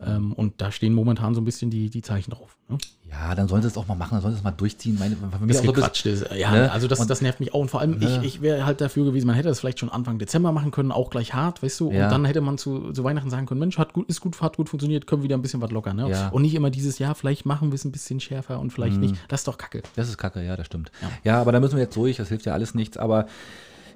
Ähm, und da stehen momentan so ein bisschen die, die Zeichen drauf. Ne? ja, dann sollen sie es auch mal machen, dann sollen sie es mal durchziehen. Meine, Das auch so bis- gequatscht ist. Ja, ne? also das, Und- das nervt mich auch. Und vor allem, Ne? ich, ich wäre halt dafür gewesen, man hätte das vielleicht schon Anfang Dezember machen können, auch gleich hart, weißt du? Ja. Und dann hätte man zu, zu Weihnachten sagen können, Mensch, hat gut, ist gut, hat gut funktioniert, können wieder ein bisschen was lockern. Ne? Ja. Und nicht immer dieses Jahr, vielleicht machen wir es ein bisschen schärfer und vielleicht nicht. Das ist doch kacke. Das ist kacke, ja, das stimmt. Ja. Ja. aber da müssen wir jetzt durch, das hilft ja alles nichts, aber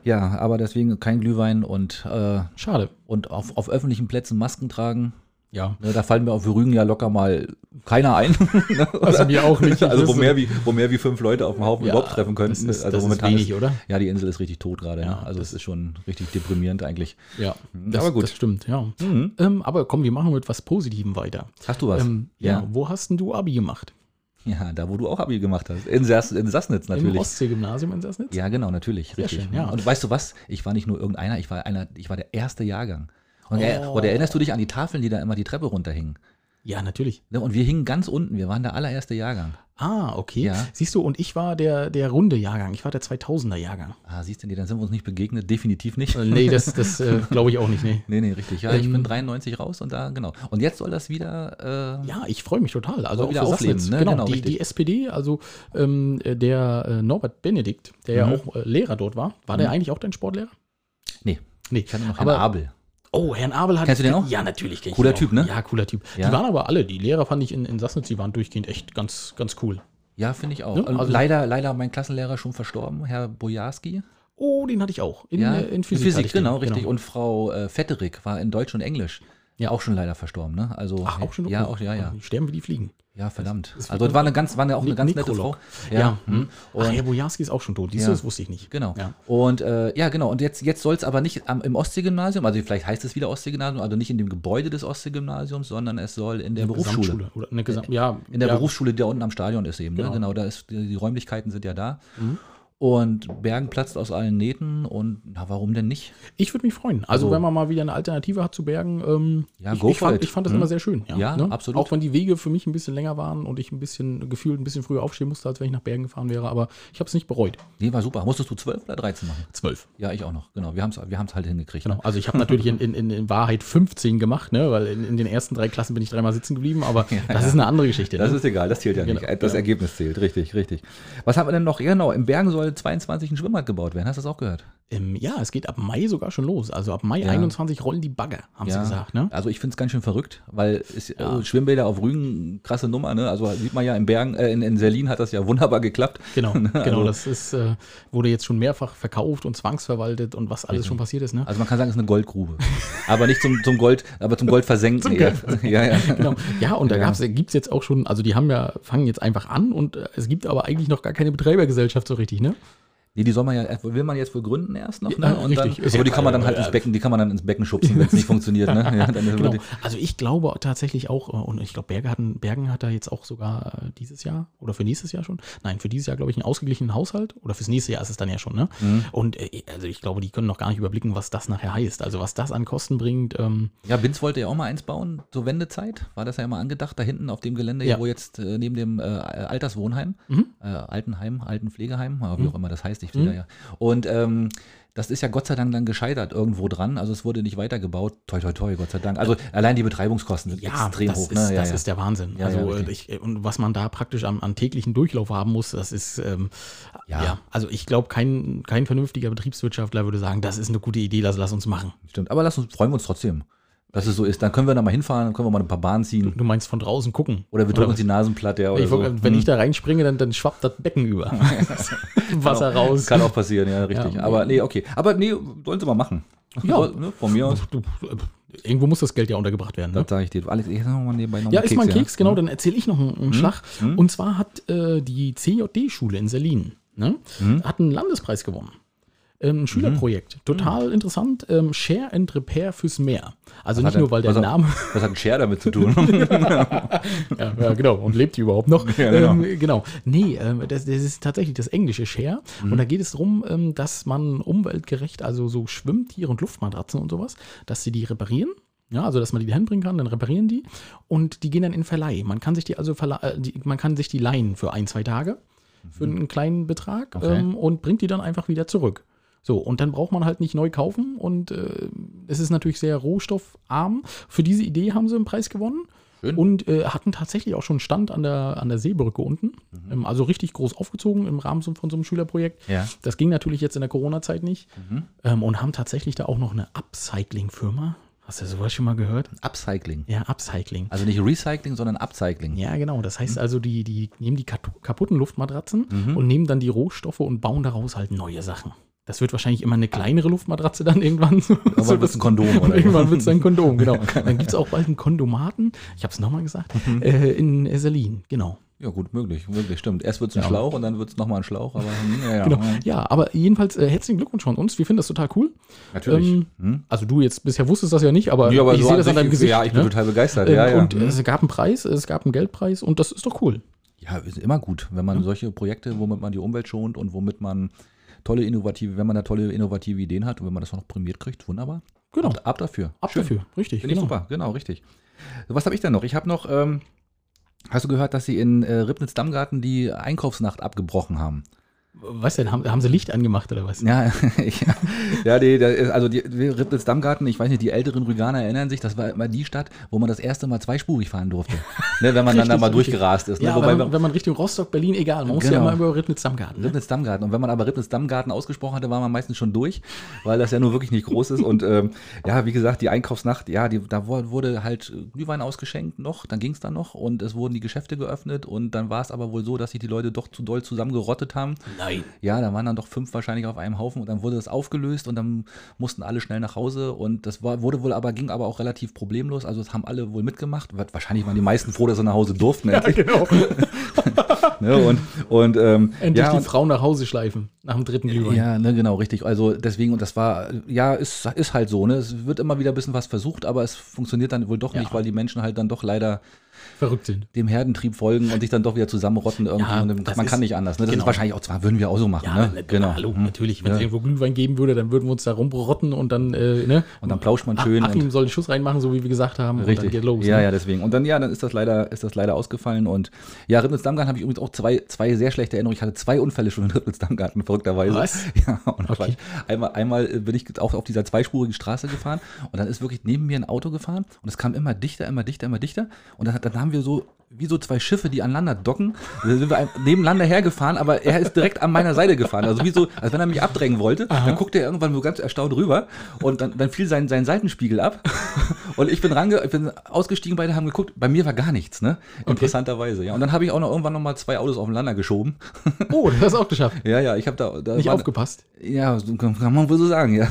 ja, aber deswegen kein Glühwein und, äh, Schade. und auf, auf öffentlichen Plätzen Masken tragen. Ja. Ne, da fallen mir auf Rügen ja locker mal keiner ein. Ne? Also mir auch nicht. Also wo mehr, wie, wo mehr wie fünf Leute auf dem Haufen Ja, überhaupt treffen könnten. das ist- also das ist momentan wenig, oder? Ja, die Insel ist richtig tot gerade. Ja, ne? Also es ist schon richtig deprimierend eigentlich. Ja, Mhm, das, aber gut. das stimmt, ja. Mhm. Ähm, aber komm, wir machen mit was Positivem weiter. Hast du was? Ähm, ja. wo hast denn du Abi gemacht? ja, da wo du auch Abi gemacht hast. In, Sass, in Sassnitz Im natürlich. Ostseegymnasium in Sassnitz? Ja, genau, natürlich. Sehr richtig. schön, ja. Und weißt du was? Ich war nicht nur irgendeiner, ich war einer, ich war der erste Jahrgang. Er, Oh. und erinnerst du dich an die Tafeln, die da immer die Treppe runterhingen? Ja, natürlich. Ne, Und wir hingen ganz unten, wir waren der allererste Jahrgang. Ah, okay. Ja. Siehst du, und ich war der, der runde Jahrgang. Ich war der 2000er Jahrgang. Ah, siehst du, nee, dann sind wir uns nicht begegnet, definitiv nicht. Äh, nee, das, das äh, glaube ich auch nicht. Nee. Nee, nee, richtig. Ja, ich Ähm, bin 93 raus und da, genau. Und jetzt soll das wieder, äh, Ja, ich freue mich total. Also wieder aufleben, ne? Genau, Genau, die, die SPD, also ähm, äh, der äh, Norbert Benedikt, der ja Mhm. auch äh, Lehrer dort war. War der eigentlich auch dein Sportlehrer? nee, Nee. ich hatte noch Aber- Abel. Oh, Herrn Abel hat. Kennst du den auch? Ja, natürlich. kenn ich Cooler den. Typ, ne? Ja, cooler Typ. Ja. Die waren aber alle, die Lehrer fand ich in, in Sassnitz, die waren durchgehend echt ganz, ganz cool. Ja, finde ich auch. Ne? Also leider, leider mein Klassenlehrer schon verstorben, Herr Bojarski. Oh, den hatte ich auch. In, Ja, äh, in Physik. ich den, genau, richtig. Und Frau äh, Vetterik war in Deutsch und Englisch. Ja. Auch schon leider verstorben, ne? Also, Ach, auch schon Ja, oh, auch, ja, ja. Die sterben wie die fliegen. Ja, verdammt. ist Also, das war eine ganz, war eine, auch eine Ne- ganz nette Nekrolog. Frau. Ja. hm. Ach, Und, Herr Bojarski ist auch schon tot. Siehst Ja. du, das wusste ich nicht. Genau. Ja. Und äh, ja, genau. Und jetzt, jetzt soll es aber nicht am, im Ostseegymnasium, also vielleicht heißt es wieder Ostseegymnasium, also nicht in dem Gebäude des Ostseegymnasiums, sondern es soll in der Berufsschule. Gesamtschule. Oder eine Gesam ja, In der ja, Berufsschule, die da unten am Stadion ist eben. Genau. Ne? Genau, da ist, die, die Räumlichkeiten sind ja da. Mhm. Und Bergen platzt aus allen Nähten und na, warum denn nicht? Ich würde mich freuen. Also, Also- wenn man mal wieder eine Alternative hat zu Bergen, ähm, Ja, ich, go ich, fand, it. ich fand das Mhm. immer sehr schön. Ja, Ja, absolut. Auch wenn die Wege für mich ein bisschen länger waren und ich ein bisschen gefühlt ein bisschen früher aufstehen musste, als wenn ich nach Bergen gefahren wäre, aber ich habe es nicht bereut. Nee, war super. Musstest du 12 oder 13 machen? Zwölf. Ja, ich auch noch. Genau, wir haben es wir haben's halt hingekriegt. Genau. Also ich habe natürlich in, in, in, Wahrheit 15 gemacht, ne? weil in, in den ersten drei Klassen bin ich dreimal sitzen geblieben, aber das ist eine andere Geschichte. Das ne? ist egal, das zählt ja Genau, nicht. Das genau. Ergebnis zählt, richtig, richtig. Was haben wir denn noch? Ja, Genau, im Bergen soll 22 ein Schwimmbad gebaut werden. Hast du das auch gehört? Ähm, ja, es geht ab Mai sogar schon los. Also ab Mai Ja. 21 rollen die Bagger, haben sie gesagt. Ne? Also ich finde es ganz schön verrückt, weil es, Ja. äh, Schwimmbäder auf Rügen, krasse Nummer, ne? Also sieht man ja in Bergen, äh, in, in Serlin hat das ja wunderbar geklappt. Genau, genau. Also- Das ist, äh, wurde jetzt schon mehrfach verkauft und zwangsverwaltet und was alles schon passiert ist. Ne? Also man kann sagen, es ist eine Goldgrube. aber nicht zum, zum Gold, aber zum Gold versenken. Zum. Gold ja, ja. Genau. Ja, und da Ja. gibt es jetzt auch schon, also die haben ja, fangen jetzt einfach an und äh, es gibt aber eigentlich noch gar keine Betreibergesellschaft so richtig, ne? Nee, die soll man ja, will man jetzt wohl gründen erst noch, ne? Ja, Und richtig. Dann, aber die kann man dann halt ins Becken, die kann man dann ins Becken schubsen, wenn es nicht funktioniert, ne? Ja, Genau. Also ich glaube tatsächlich auch, äh, und ich glaube, Berge hatten, Bergen hat da jetzt auch sogar äh, dieses Jahr oder für nächstes Jahr schon. Nein, für dieses Jahr, glaube ich, einen ausgeglichenen Haushalt. Oder fürs nächste Jahr ist es dann ja schon, ne? Mhm. Und äh, also ich glaube, die können noch gar nicht überblicken, was das nachher heißt. Also was das an Kosten bringt. Ähm, Ja, Binz wollte ja auch mal eins bauen, zur Wendezeit. War das ja immer angedacht, da hinten auf dem Gelände, Ja. wo jetzt neben dem äh, Alterswohnheim, Mhm. äh, Altenheim, Altenpflegeheim, wie auch immer das heißt, ich stehe Mhm. ja. Und ähm, das ist ja Gott sei Dank dann gescheitert irgendwo dran. Also es wurde nicht weitergebaut. Toi, toi, toi, Gott sei Dank. Also allein die Betreibungskosten sind extrem das hoch. Ist, ne? das ja, ist der Wahnsinn. Ja, also ja, äh, ich, und was man da praktisch am, an täglichen Durchlauf haben muss, das ist ähm, Ja. ja. Also ich glaube, kein, kein vernünftiger Betriebswirtschaftler würde sagen, das ist eine gute Idee, das lass uns machen. Stimmt. Aber lass uns, freuen wir uns trotzdem, dass es so ist. Dann können wir da mal hinfahren, dann können wir mal ein paar Bahnen ziehen. Du meinst von draußen gucken. Oder wir drücken uns die Nasen platt, ja. Ich, so. Wenn Hm. ich da reinspringe, dann, dann schwappt das Becken über. Wasser raus. Kann auch passieren, ja, richtig. Ja. Aber nee, okay. Aber nee, sollen sie mal machen. Ja. Ne, von mir aus. Irgendwo muss das Geld ja untergebracht werden. Ne? Das sage ich dir. Alex, ich noch mal nebenbei noch Ja, ist mal ein ja. Keks, genau, dann erzähle ich noch einen, einen Schlag. Mhm. Und zwar hat äh, die CJD-Schule in Selin, ne, Mhm. hat einen Landespreis gewonnen. Ähm, ein Schülerprojekt. Total interessant. Ähm, Share and Repair fürs Meer. Also Was nicht hat nur, weil der was hat- Name. Was hat ein Share damit zu tun? ja, ja, genau. Und lebt die überhaupt noch? Ja, genau. Ähm, genau. Nee, ähm, das, das ist tatsächlich das englische Share. Mhm. Und da geht es darum, ähm, dass man umweltgerecht, also so Schwimmtiere und Luftmatratzen und sowas, dass sie die reparieren. Ja, also dass man die dahin bringen kann, dann reparieren die und die gehen dann in Verleih. Man kann sich die also äh, die, man kann sich die leihen für ein, zwei Tage für einen kleinen Betrag Okay. ähm, und bringt die dann einfach wieder zurück. So, und dann braucht man halt nicht neu kaufen und äh, es ist natürlich sehr rohstoffarm. Für diese Idee haben sie einen Preis gewonnen Schön. und äh, hatten tatsächlich auch schon einen Stand an der, an der Seebrücke unten. Ähm, also richtig groß aufgezogen im Rahmen von so einem Schülerprojekt. Ja. Das ging natürlich jetzt in der Corona-Zeit nicht. Mhm. Ähm, und haben tatsächlich da auch noch eine Upcycling-Firma. Hast du sowas schon mal gehört? Upcycling. Ja, Upcycling. Also nicht Recycling, sondern Upcycling. Ja, genau. Das heißt also, die, die nehmen die kaputten Luftmatratzen Mhm. und nehmen dann die Rohstoffe und bauen daraus halt neue Sachen. Das wird wahrscheinlich immer eine kleinere Luftmatratze dann irgendwann. Aber So, wird es ein Kondom, oder? irgendwann wird es ein Kondom, genau. Dann gibt es auch bald einen Kondomaten, ich habe es nochmal gesagt, Mhm. äh, in Esselin, genau. Ja, gut, möglich, möglich, stimmt. Erst wird es ein Ja. Schlauch und dann wird es nochmal ein Schlauch, aber hm, ja, ja. genau. Ja, aber jedenfalls äh, herzlichen Glückwunsch von uns. Wir finden das total cool. Natürlich. Ähm, Hm? Also du jetzt bisher wusstest das ja nicht, aber, Ja, aber ich so sehe das an deinem Gesicht. Ja, ich bin ne? total begeistert. Ähm, ja, ja. Und Hm. es gab einen Preis, es gab einen Geldpreis und das ist doch cool. Ja, ist immer gut, wenn man solche Projekte, womit man die Umwelt schont und womit man tolle innovative, wenn man da tolle innovative Ideen hat und wenn man das auch noch prämiert kriegt, wunderbar. Genau. Ab, ab dafür. Ab Schön. dafür, richtig. Finde ich genau. super, genau, richtig. Was habe ich denn noch? Ich habe noch, ähm, hast du gehört, dass sie in äh, Ribnitz-Dammgarten die Einkaufsnacht abgebrochen haben? Was denn? Haben, haben sie Licht angemacht oder was? Ja, ja da ist- also die, die Ribnitz-Dammgarten, ich weiß nicht, die älteren Rüganer erinnern sich, das war immer die Stadt, wo man das erste Mal zweispurig fahren durfte. ne, wenn man dann da Richtig, mal richtig. durchgerast ist. Ne? Ja, Wobei wenn, wenn man Richtung Rostock, Berlin, egal, man muss ja Genau. immer über Ribnitz-Dammgarten. Ne? Ribnitz-Dammgarten. Und wenn man aber Ribnitz-Dammgarten ausgesprochen hatte, war man meistens schon durch, weil das ja nur wirklich nicht groß ist. Und ähm, ja, wie gesagt, die Einkaufsnacht, ja, die, da wurde halt Glühwein ausgeschenkt noch, dann ging es dann noch und es wurden die Geschäfte geöffnet und dann war es aber wohl so, dass sich die Leute doch zu doll zusammengerottet haben. Nein. Ja, da waren dann doch fünf wahrscheinlich auf einem Haufen und dann wurde das aufgelöst und dann mussten alle schnell nach Hause und das war, wurde wohl aber, ging aber auch relativ problemlos. Also das haben alle wohl mitgemacht. Wahrscheinlich waren die meisten froh, dass sie nach Hause durften. endlich, genau. ne? Und, und ähm, Endlich ja, die und- Frau nach Hause schleifen, nach dem dritten Glühwein. Ja, ne, genau, richtig. Also deswegen, und das war, ja, ist, ist halt so, ne? Es wird immer wieder ein bisschen was versucht, aber es funktioniert dann wohl doch nicht, Ja. weil die Menschen halt dann doch leider Verrückt sind. dem Herdentrieb folgen und sich dann doch wieder zusammenrotten irgendwie. Ja, und man ist- kann nicht anders. Ne? Das genau. ist wahrscheinlich auch zwar, würden wir auch so machen, Ja, ne? ne, Genau. hallo, Hm. natürlich. Wenn es Ja. irgendwo Glühwein geben würde, dann würden wir uns da rumrotten und dann, äh, ne? Und dann plauscht man schön. Achim und, soll einen Schuss reinmachen, so wie wir gesagt haben. Und Richtig. dann geht los. ja, ne? ja, deswegen. Und dann, ja, dann ist das leider, ist das leider ausgefallen. Und ja, Rippnitz-Dammgarten habe ich übrigens auch zwei, zwei sehr schlechte Erinnerungen. Ich hatte zwei Unfälle schon in Rippnitz-Dammgarten, verrückterweise. Was? Ja, und Okay. einmal, einmal äh, bin ich auch auf dieser zweispurigen Straße gefahren und dann ist wirklich neben mir ein Auto gefahren und es kam immer dichter, immer dichter, immer dichter. Und dann, dann haben wir so, wie so zwei Schiffe, die aneinander docken. Da sind wir ein- nebeneinander hergefahren, aber er ist direkt an meiner Seite gefahren. Also wie so, als wenn er mich abdrängen wollte. Dann guckte er irgendwann so ganz erstaunt rüber und dann, dann fiel sein, sein Seitenspiegel ab. Und ich bin range, ich bin ausgestiegen, beide haben geguckt. Bei mir war gar nichts, ne? Interessanterweise, ja. Und dann habe ich auch noch irgendwann noch mal zwei Autos aufeinander geschoben. Oh, das hast du auch geschafft. Ja, ja, ich habe da, da Nicht war- aufgepasst. ja, kann, man wohl so sagen, ja.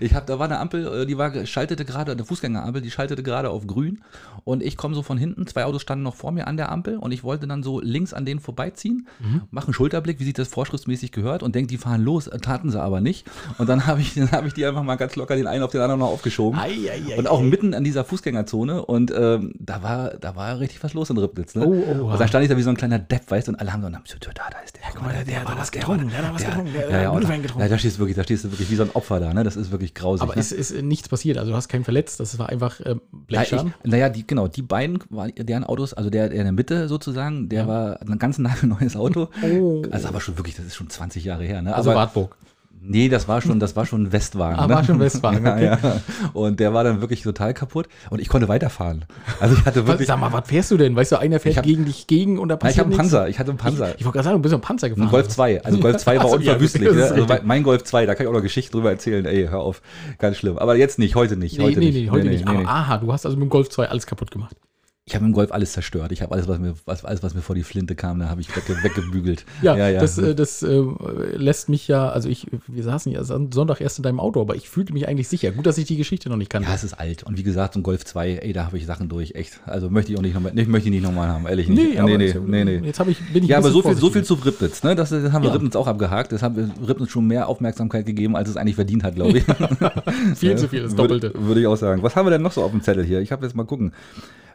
Ich habe, da war eine Ampel, äh, die war, schaltete gerade, eine Fußgängerampel, die schaltete gerade auf grün und ich komme so von hinten, zwei Autos standen noch vor mir an der Ampel und ich wollte dann so links an denen vorbeiziehen, Mhm. mache einen Schulterblick, wie sich das vorschriftsmäßig gehört und denke, die fahren los, äh, taten sie aber nicht. Und dann habe ich, dann hab ich die einfach mal ganz locker den einen auf den anderen noch aufgeschoben. Ei, ei, ei, und auch mitten an dieser Fußgängerzone und ähm, da war da war richtig was los in Ribnitz. Ne? Oh, oh, und dann stand ich da wie so ein kleiner Depp, weißt du, und alle haben so, na, da, da ist der. guck mal, der- der hat war was der getrunken, war- der hat was getrunken, der ja, ja, Glühwein getrunken. ja, da stehst du wirklich, da stehst du wirklich wie so ein Opfer da, ne? Das ist wirklich grausig. Aber ne? es ist nichts passiert. Also du hast keinen verletzt. Das war einfach äh, Ja, ich, Blechschaden. naja, die, genau, die beiden, waren, deren Autos, also der, der in der Mitte sozusagen, der war ein ganz nagelneues Auto. Oh. Also aber schon wirklich, das ist schon 20 Jahre her. Ne? Also aber, Wartburg. Nee, das war schon, das war schon ein Westwagen. Ah, ne? war schon Westwagen, okay. ja, ja. Und der war dann wirklich total kaputt und ich konnte weiterfahren. Also ich hatte wirklich. sag mal, was fährst du denn? Weißt du, einer fährt hab- gegen dich gegen und da Ja, passiert ich habe einen? Panzer, ich hatte einen Panzer. Ich, ich wollte gerade sagen, du bist ein Panzer gefahren. Ein Golf 2. Also Golf 2 war Ach so, ja, unverwüstlich. das ne? Also mein Golf 2, da kann ich auch noch Geschichten drüber erzählen. Ey, hör auf. Ganz schlimm. Aber jetzt nicht, heute nicht. Nee, Heute nee, nicht. nee, heute Nee, nicht. nee, Aber nee. aha, du hast also mit dem Golf 2 alles kaputt gemacht. Ich habe im Golf alles zerstört. Ich habe alles, was mir, was, alles, was mir vor die Flinte kam, da habe ich wegge, weggebügelt. Ja, das, äh, das äh, lässt mich ja, also ich, wir saßen ja Sonntag erst in deinem Auto, aber ich fühlte mich eigentlich sicher. Gut, dass ich die Geschichte noch nicht kannte. ja, es ist alt. Und wie gesagt, so ein Golf 2, ey, da habe ich Sachen durch. Echt. Also möchte ich auch nicht nochmal, ich möchte ich nicht nochmal haben, ehrlich nicht. nee, aber nee, nee, nee, nee. jetzt habe ich, bin ich Ja, aber so viel, so viel zu Ribnitz, ne? Das, das haben wir Ja. Ribnitz auch abgehakt. Das haben wir Ribnitz schon mehr Aufmerksamkeit gegeben, als es eigentlich verdient hat, glaube ich. viel zu viel, das Doppelte. Würde, würde ich auch sagen. Was haben wir denn noch so auf dem Zettel hier? Ich habe jetzt mal gucken.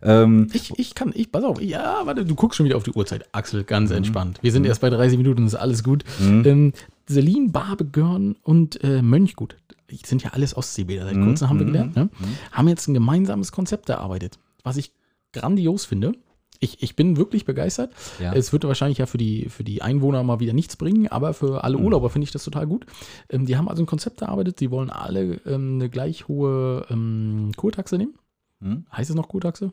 Ähm, Ich, ich kann, ich, pass auf, ja, warte, du guckst schon wieder auf die Uhrzeit. Axel, ganz Mhm. entspannt. Wir sind erst bei 30 Minuten, das ist alles gut. Ähm, Selin, Barbe, Görn und äh, Mönchgut, die sind ja alles Ostseebäder seit Mhm. kurzem, haben wir gelernt, ne? haben jetzt ein gemeinsames Konzept erarbeitet, was ich grandios finde. Ich, ich bin wirklich begeistert. Ja. Es wird wahrscheinlich ja für die, für die Einwohner mal wieder nichts bringen, aber für Mhm. alle Urlauber finde ich das total gut. Ähm, die haben also ein Konzept erarbeitet, die wollen alle ähm, eine gleich hohe ähm, Kurtaxe nehmen. Hm? Heißt es noch Kurtaxe?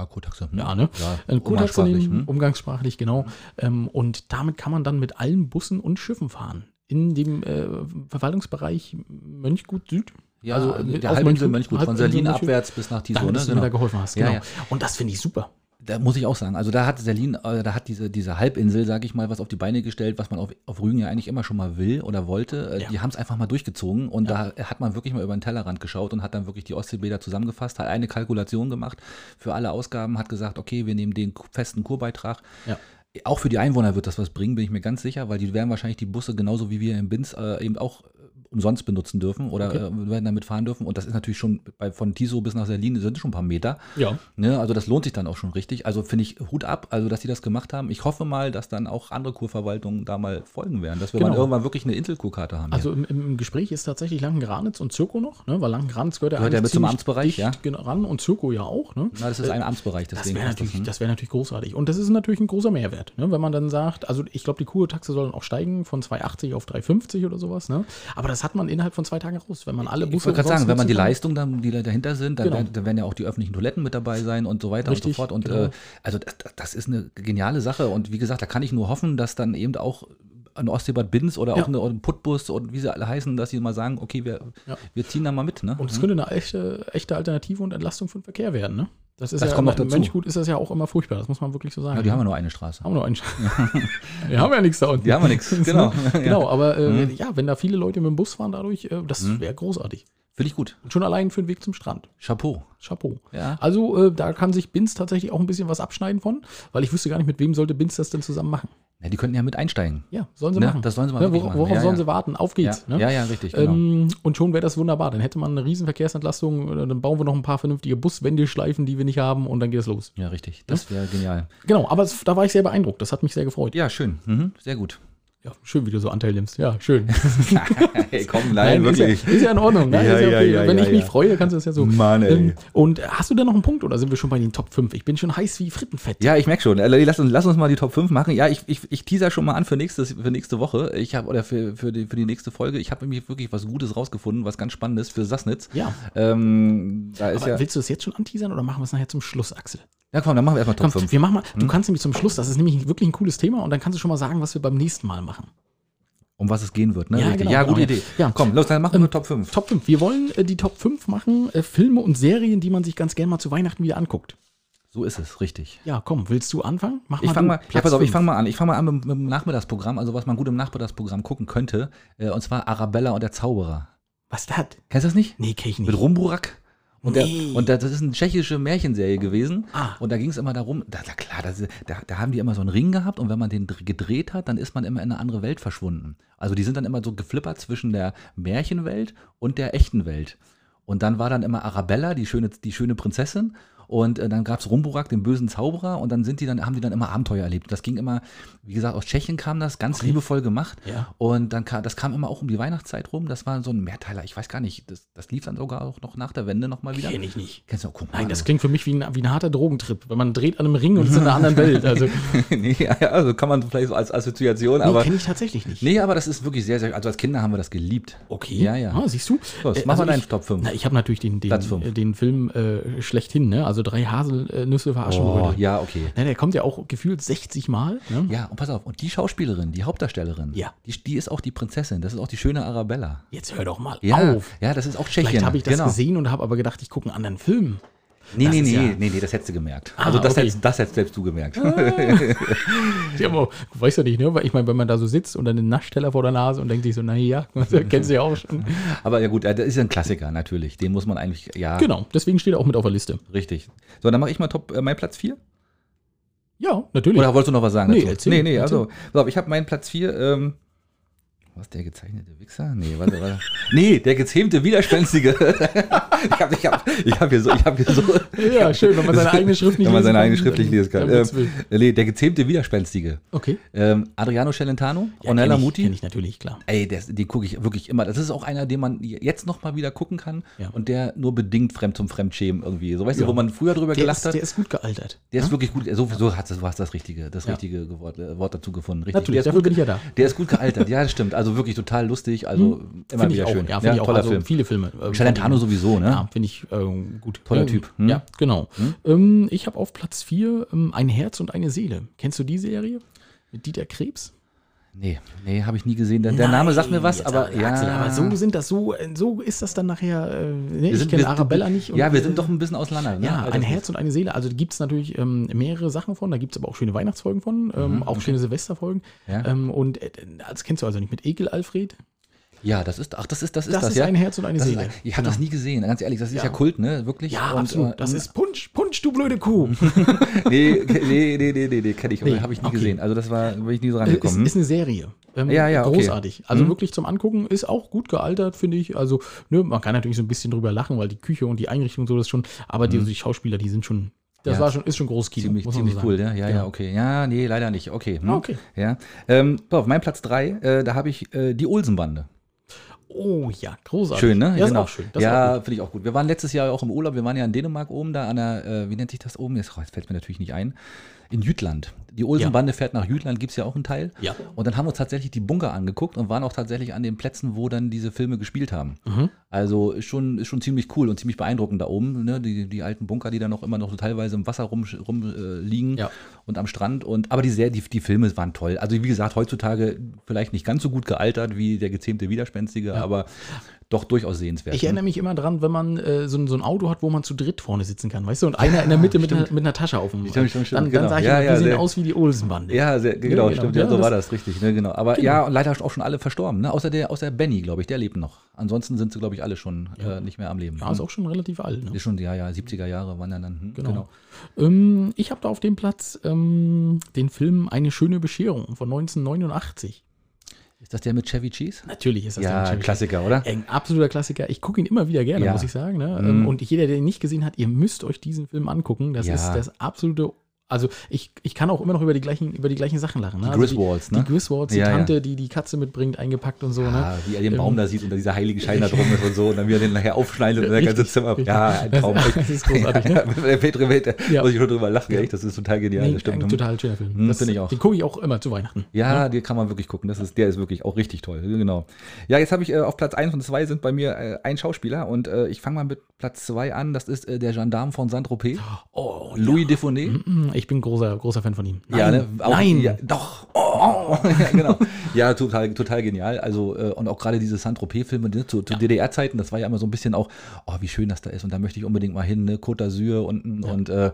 Ja, Kurtaxe. hm? Ja, ne? Ja, Kurtaxe umgangssprachlich, nehmen, hm? umgangssprachlich, genau. Ähm, und damit kann man dann mit allen Bussen und Schiffen fahren. In dem äh, Verwaltungsbereich Mönchgut Süd. Ja, Also, der aus Halbinsel Mönchgut- Mönchgut, von Berlin abwärts bis nach Tiso, Danke, ne? dass du mir da Genau. geholfen hast. Ja, Genau. ja. Und das finde ich super. Da muss ich auch sagen, also da hat Selin, äh, da hat diese, diese Halbinsel, sage ich mal, was auf die Beine gestellt, was man auf, auf Rügen ja eigentlich immer schon mal will oder wollte. Äh, Ja. Die haben es einfach mal durchgezogen und da hat man wirklich mal über den Tellerrand geschaut und hat dann wirklich die Ostseebäder zusammengefasst, hat eine Kalkulation gemacht für alle Ausgaben, hat gesagt, okay, wir nehmen den festen Kurbeitrag. Ja. Auch für die Einwohner wird das was bringen, bin ich mir ganz sicher, weil die werden wahrscheinlich die Busse genauso wie wir in Binz äh, eben auch umsonst benutzen dürfen oder Okay. äh, werden damit fahren dürfen. Und das ist natürlich schon bei, von Tiso bis nach Selin sind schon ein paar Meter. Ja. Ne, also das lohnt sich dann auch schon richtig. Also finde ich Hut ab, also dass die das gemacht haben. Ich hoffe mal, dass dann auch andere Kurverwaltungen da mal folgen werden, dass wir Genau. mal irgendwann wirklich eine Inselkurkarte haben. Also im, im Gespräch ist tatsächlich Langenranitz und Zirko noch, ne? weil Langenranitz gehört ja Gehört ja eigentlich mit zum Amtsbereich, ja. genau ran und Zirko ja auch. Ne? Na, das ist ein Amtsbereich, Das deswegen wäre passt natürlich, hm? das wär natürlich großartig. Und das ist natürlich ein großer Mehrwert, ne? wenn man dann sagt, also ich glaube, die Kurtaxe sollen auch steigen von 2,80 auf 3,50 oder sowas. Ne? Aber das hat man innerhalb von zwei Tagen raus, wenn man alle Ich Busse wollte gerade sagen, wenn man die. Leistung, dann, die da dahinter sind, dann, Genau. werden, dann werden ja auch die öffentlichen Toiletten mit dabei sein und so weiter und Richtig, so fort. Und genau. äh, also das, das ist eine geniale Sache. Und wie gesagt, da kann ich nur hoffen, dass dann eben auch ein Ostseebad Binz oder Ja. auch eine, oder ein Puttbus und wie sie alle heißen, dass sie mal sagen, okay, wir, Ja. wir ziehen da mal mit. Ne? Und es könnte eine echte, echte Alternative und Entlastung für den Verkehr werden. Ne? Das ist Das ja kommt noch dazu. Mönchgut ist das ja auch immer furchtbar, das muss man wirklich so sagen. ja, die haben ja nur eine Straße. haben wir noch einen. wir haben ja nichts da unten. Die haben ja nichts, genau. genau, aber äh, Mhm. ja, wenn da viele Leute mit dem Bus fahren dadurch, äh, das wäre großartig. Finde ich gut. Und schon allein für den Weg zum Strand. Chapeau. Chapeau. Ja. Also äh, da kann sich Binz tatsächlich auch ein bisschen was abschneiden von, weil ich wüsste gar nicht, mit wem sollte Binz das denn zusammen machen. Ja, die könnten ja mit einsteigen. Ja, sollen sie Ne, machen. das sollen sie mal ne, wor- machen. Worauf Ja, sollen ja. sie warten? Auf geht's. ja, ne? ja, ja, richtig. Genau. Ähm, und schon wäre das wunderbar. Dann hätte man eine riesen Verkehrsentlastung, äh, dann bauen wir noch ein paar vernünftige Buswendeschleifen, die wir nicht haben, und dann geht es los. ja, richtig. Das wäre genial. Genau, aber es, da war ich sehr beeindruckt. Das hat mich sehr gefreut. Ja, schön. Mhm, sehr gut. Ja, schön, wie du so Anteil nimmst. Ja, schön. hey, komm, Ist, ja, ist ja in Ordnung. Ne? Ja, ist ja okay. ja, Wenn ich mich freue, kannst du das ja so. Mann, ey. Ähm, und hast du denn noch einen Punkt oder sind wir schon bei den Top 5? Ich bin schon heiß wie Frittenfett. Ja, ich merke schon. Äh, Lass uns, lass uns mal die Top 5 machen. Ja, ich, ich, ich teaser schon mal an für, nächstes, für nächste Woche. Ich habe oder für, für, die, für die nächste Folge. Ich habe nämlich wirklich was Gutes rausgefunden, was ganz Spannendes für Sassnitz. Ja. Ähm, da ist Aber ja. willst du das jetzt schon anteasern oder machen wir es nachher zum Schluss, Axel? Ja, komm, dann machen wir erstmal Top Komm, 5. wir machen mal, Hm? du kannst nämlich zum Schluss, das ist nämlich wirklich ein cooles Thema und dann kannst du schon mal sagen, was wir beim nächsten Mal machen. Um was es gehen wird, ne? Ja, genau, ja genau, gute ja. Idee. Ja. Komm, los, dann machen Ähm, wir Top 5. Top 5. Wir wollen äh, die Top 5 machen, äh, Filme und Serien, die man sich ganz gerne mal zu Weihnachten wieder anguckt. So ist es, richtig. Ja, komm, willst du anfangen? Mach Ich fange mal, ja, pass auf, ich fange mal an. Ich fange mal an mit, mit dem Nachmittagsprogramm, also was man gut im Nachmittagsprogramm gucken könnte. Äh, und zwar Arabella und der Zauberer. Was ist das? Kennst du das nicht? Nee, kenn ich nicht. Mit Rumburak Und, der, und das ist eine tschechische Märchenserie gewesen. Ah. Und da ging es immer darum, da, da, klar, das, da, da haben die immer so einen Ring gehabt und wenn man den dr- gedreht hat, dann ist man immer in eine andere Welt verschwunden. Also die sind dann immer so geflippert zwischen der Märchenwelt und der echten Welt. Und dann war dann immer Arabella, die schöne, die schöne Prinzessin. Und äh, dann gab es Rumburak, den bösen Zauberer. Und dann sind die dann, haben die dann immer Abenteuer erlebt. Das ging immer, wie gesagt, aus Tschechien kam das, ganz liebevoll gemacht. Ja. Und dann kam, das kam immer auch um die Weihnachtszeit rum. Das war so ein Mehrteiler, ich weiß gar nicht, das, das lief dann sogar auch noch nach der Wende nochmal wieder. Kenn ich nicht. Kennst du auch, guck mal. Nein, das klingt für mich wie ein, wie ein harter Drogentrip, wenn man dreht an einem Ring und ist in einer anderen Welt. Also, nee, also kann man vielleicht so als Assoziation, nee, aber. kenne ich tatsächlich nicht. Nee, aber das ist wirklich sehr, sehr. Also als Kinder haben wir das geliebt. Okay. Ja, ja. Ah, siehst du? So, jetzt Äh, mach mal also deinen ich- Top 5. Na, ich habe natürlich den, den, äh, den Film äh, schlechthin, ne? Also drei Haselnüsse Oh, Aschenbrödel. ja, okay. Na, der kommt ja auch gefühlt 60 Mal. Ne? Ja, und pass auf, und die Schauspielerin, die Hauptdarstellerin, Ja. die, die ist auch die Prinzessin, das ist auch die schöne Arabella. Jetzt hör doch mal Ja, auf. ja, das ist auch Tschechien. Vielleicht habe ich das genau. gesehen und habe aber gedacht, ich gucke einen anderen Film. Nee, Das nee, nee, ja- nee, nee, das hättest du gemerkt. Ah, also das, okay. hättest, das hättest selbst du gemerkt. Ja, aber, weißt du nicht, ne? Weil ich meine, wenn man da so sitzt und dann einen Naschteller vor der Nase und denkt sich so, naja, kennst du ja auch schon. Aber ja gut, das ist ja ein Klassiker natürlich. Den muss man eigentlich, ja, Genau, deswegen steht er auch mit auf der Liste. richtig. So, dann mache ich mal Top, äh, mein Platz 4. Ja, natürlich. Oder wolltest du noch was sagen Nee, dazu? erzähl, nee, nee, erzähl. also, ich habe meinen Platz 4, ähm, was, der gezeichnete Wichser? Nee, warte, warte. nee, der gezähmte Widerspenstige. ich habe ich hab, ich hab hier so, ich habe hier so, ja, schön, wenn man seine eigene Schrift nicht wenn man seine eigene Schrift nicht lesen kann. Ähm, nee, der gezähmte Widerspenstige. Okay. Ähm, Adriano Celentano, Ja, Ornella kenn ich, Muti. Kenn ich natürlich, klar. Ey, der, den gucke ich wirklich immer. Das ist auch einer, den man jetzt noch mal wieder gucken kann Ja. und der nur bedingt fremd zum Fremdschämen irgendwie. So weißt Ja. du, wo man früher drüber Der gelacht ist, hat. der ist gut gealtert. Der ist wirklich gut. So, so hast du hast das richtige, das richtige Wort, äh, Wort dazu gefunden. Richtig. Natürlich, der, ist dafür gut, bin ich ja da. der ist gut gealtert. Ja, das stimmt. Also wirklich total lustig. Also immer Finde ich wieder auch. schön. Ja, finde ich auch. toller Also Film. viele Filme. äh, Celentano sowieso, ne? Ja, finde ich ähm, gut. Toller Ähm, Typ. Hm? Ja, genau. Ähm, ich habe auf Platz 4 ähm, Ein Herz und eine Seele. Kennst du die Serie? Mit Dieter Krebs? Nee, nee, habe ich nie gesehen. Der, der Name sagt mir was, aber ja. Axel, aber so sind das so, äh, so ist das dann nachher. Äh, ne? Wir Ich kenne Arabella nicht. und, ja, wir äh, sind doch ein bisschen auseinander. Ne? Ja, Also ein Herz und eine Seele. Also gibt es natürlich ähm, mehrere Sachen von. Da gibt es aber auch schöne Weihnachtsfolgen von, ähm, auch schöne Silvesterfolgen. Mhm, Ja. Ähm, und äh, das kennst du also nicht mit Ekel Alfred? Ja, das ist, ach, das ist das, ist Das das, ist ja? ein Herz und eine das Seele. Ist, ich habe Genau. das nie gesehen, ganz ehrlich. Das ist ja, Ja. Kult, ne? Wirklich. Ja, Und, absolut. äh, Das ist Punsch, Punsch, du blöde Kuh. nee, nee, nee, nee, nee, nee kenne ich, Nee, habe ich nie okay. gesehen. Also das war, bin ich nie so Äh, ist, rangekommen. ist eine Serie. Ähm, Ja, ja, okay. Großartig. Also Mhm. wirklich zum Angucken ist auch gut gealtert, finde ich. Also, ne, man kann natürlich so ein bisschen drüber lachen, weil die Küche und die Einrichtung und so das schon, aber die, die Schauspieler, die sind schon, das Ja. war schon, ist schon Großkino. Ziemlich, muss man ziemlich so cool, sagen. ja, ja, ja, okay. Ja, nee, leider nicht. Okay. hm. Ah, okay. Ja. Ähm, auf, mein Platz 3, äh, da habe ich äh, die Olsenbande. Oh ja, großartig. Schön, ne? Ja, schön. Das ist auch ja, finde ich auch gut. Wir waren letztes Jahr auch im Urlaub. Wir waren ja in Dänemark oben, da an der, äh, wie nennt sich das oben? Jetzt, oh, jetzt fällt mir natürlich nicht ein. In Jütland. Die Olsenbande fährt nach Jütland, gibt es ja auch einen Teil. Ja. Und dann haben wir uns tatsächlich die Bunker angeguckt und waren auch tatsächlich an den Plätzen, wo dann diese Filme gespielt haben. Mhm. Also ist schon, ist schon ziemlich cool und ziemlich beeindruckend da oben. Ne? Die, die alten Bunker, die da noch immer noch so teilweise im Wasser rumliegen rum, äh, liegen Ja. und am Strand. Und, aber die, Serie, die, die Filme waren toll. Also wie gesagt, heutzutage vielleicht nicht ganz so gut gealtert wie der gezähmte Widerspenstige, aber doch durchaus sehenswert. Ich erinnere mich immer dran, wenn man äh, so, ein- so ein Auto hat, wo man zu dritt vorne sitzen kann, weißt du? Und einer in der Mitte mit, einer- mit einer Tasche auf dem. Stimmt, stimmt, stimmt, dann dann genau. sage ich Ja, immer, ja, die sehen sehr- aus wie die Olsenbande. Ja, sehr, genau, genau. stimmt. Ja, Ja, so war das, richtig. Ne, genau. Aber ja, und leider auch schon alle verstorben. Ne? Außer der, außer Benny, glaube ich, der lebt noch. Ansonsten sind sie, glaube ich, alle schon äh, nicht mehr am Leben. Ja, ist auch schon relativ alt. Ne? Ist schon, ja, ja, 70er Jahre waren ja dann. Hm, Genau. Ähm, ich habe da auf dem Platz ähm, den Film Eine schöne Bescherung von 1989. Ist das der mit Chevy Cheese? Natürlich ist das Ja, der Chevy Klassiker, oder? Ein absoluter Klassiker. Ich gucke ihn immer wieder gerne, Ja. muss ich sagen. Ne? Ähm, Und jeder, der ihn nicht gesehen hat, ihr müsst euch diesen Film angucken. Das Ja. ist das absolute. Also ich, ich kann auch immer noch über die gleichen, über die gleichen Sachen lachen. Ne? Die also Griswolds, ne? Die Griswolds, die Ja, ja. Tante, die die Katze mitbringt, eingepackt und so. Ne? Ja, wie er den Ähm, Baum da sieht und da dieser heilige Schein da drum ist und so und dann wie er den nachher aufschneidet und das ganze Zimmer. richtig. Ja, ein Traum. Das- das ist großartig, ne? Ja, der Petri Welt, Ja. muss ich schon drüber lachen, Ja. echt. Das ist total genial. Nee, das stimmt. ein total schöner Film. Hm, Das- finde ich auch. Den gucke ich auch immer zu Weihnachten. Ja, den kann man wirklich gucken. Das ist, der ist wirklich auch richtig toll. Genau. Ja, jetzt habe ich äh, auf Platz 1 und 2 sind bei mir äh, ein Schauspieler und äh, ich fange mal mit Platz 2 an. Das ist äh, der Gendarme von Saint-Tropez, Oh, Louis Defonet. Mm, Ich bin großer, großer Fan von ihm. Ja, ne? Auch, Nein. Ja, doch. Oh. ja, genau. Ja, total, total genial. Also, äh, und auch gerade diese Saint-Tropez-Filme ne, zu, zu DDR-Zeiten, das war ja immer so ein bisschen auch, oh, wie schön das da ist und da möchte ich unbedingt mal hin, ne? Côte d'Azur unten und äh,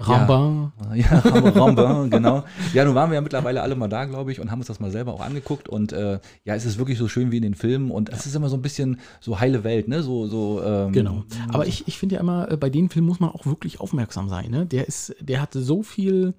Rambin. Ja, Rambin, genau. Ja, nun waren wir ja mittlerweile alle mal da, glaube ich, und haben uns das mal selber auch angeguckt. Und äh, ja, es ist wirklich so schön wie in den Filmen. Und es ist immer so ein bisschen so heile Welt, ne? So, so, ähm, Genau. Aber ich, ich finde ja immer, äh, bei den Filmen muss man auch wirklich aufmerksam sein. Ne? Der ist, der hat so viel,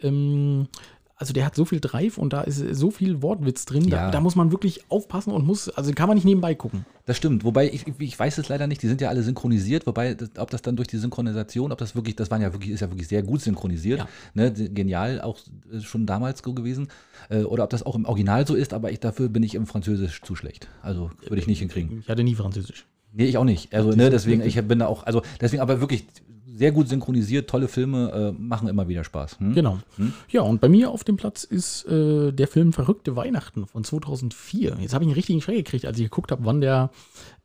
ähm, also der hat so viel Drive und da ist so viel Wortwitz drin. Da, Ja. da muss man wirklich aufpassen und muss, also kann man nicht nebenbei gucken. Das stimmt. Wobei, ich, ich weiß es leider nicht, die sind ja alle synchronisiert, wobei, das, ob das dann durch die Synchronisation, ob das wirklich, das waren ja wirklich, ist ja wirklich sehr gut synchronisiert. Ja. Ne? Genial, auch äh, schon damals so gewesen. Äh, Oder ob das auch im Original so ist, aber ich, dafür bin ich im Französisch zu schlecht. Also würde ich nicht hinkriegen. Ich hatte nie Französisch. Nee, ich auch nicht. Also, ne, deswegen, ich bin da auch, also deswegen aber wirklich sehr gut synchronisiert, tolle Filme, äh, machen immer wieder Spaß. Hm? Genau. Ja, und bei mir auf dem Platz ist äh, der Film Verrückte Weihnachten von 2004. Jetzt habe ich einen richtigen Schreck gekriegt, als ich geguckt habe, wann der,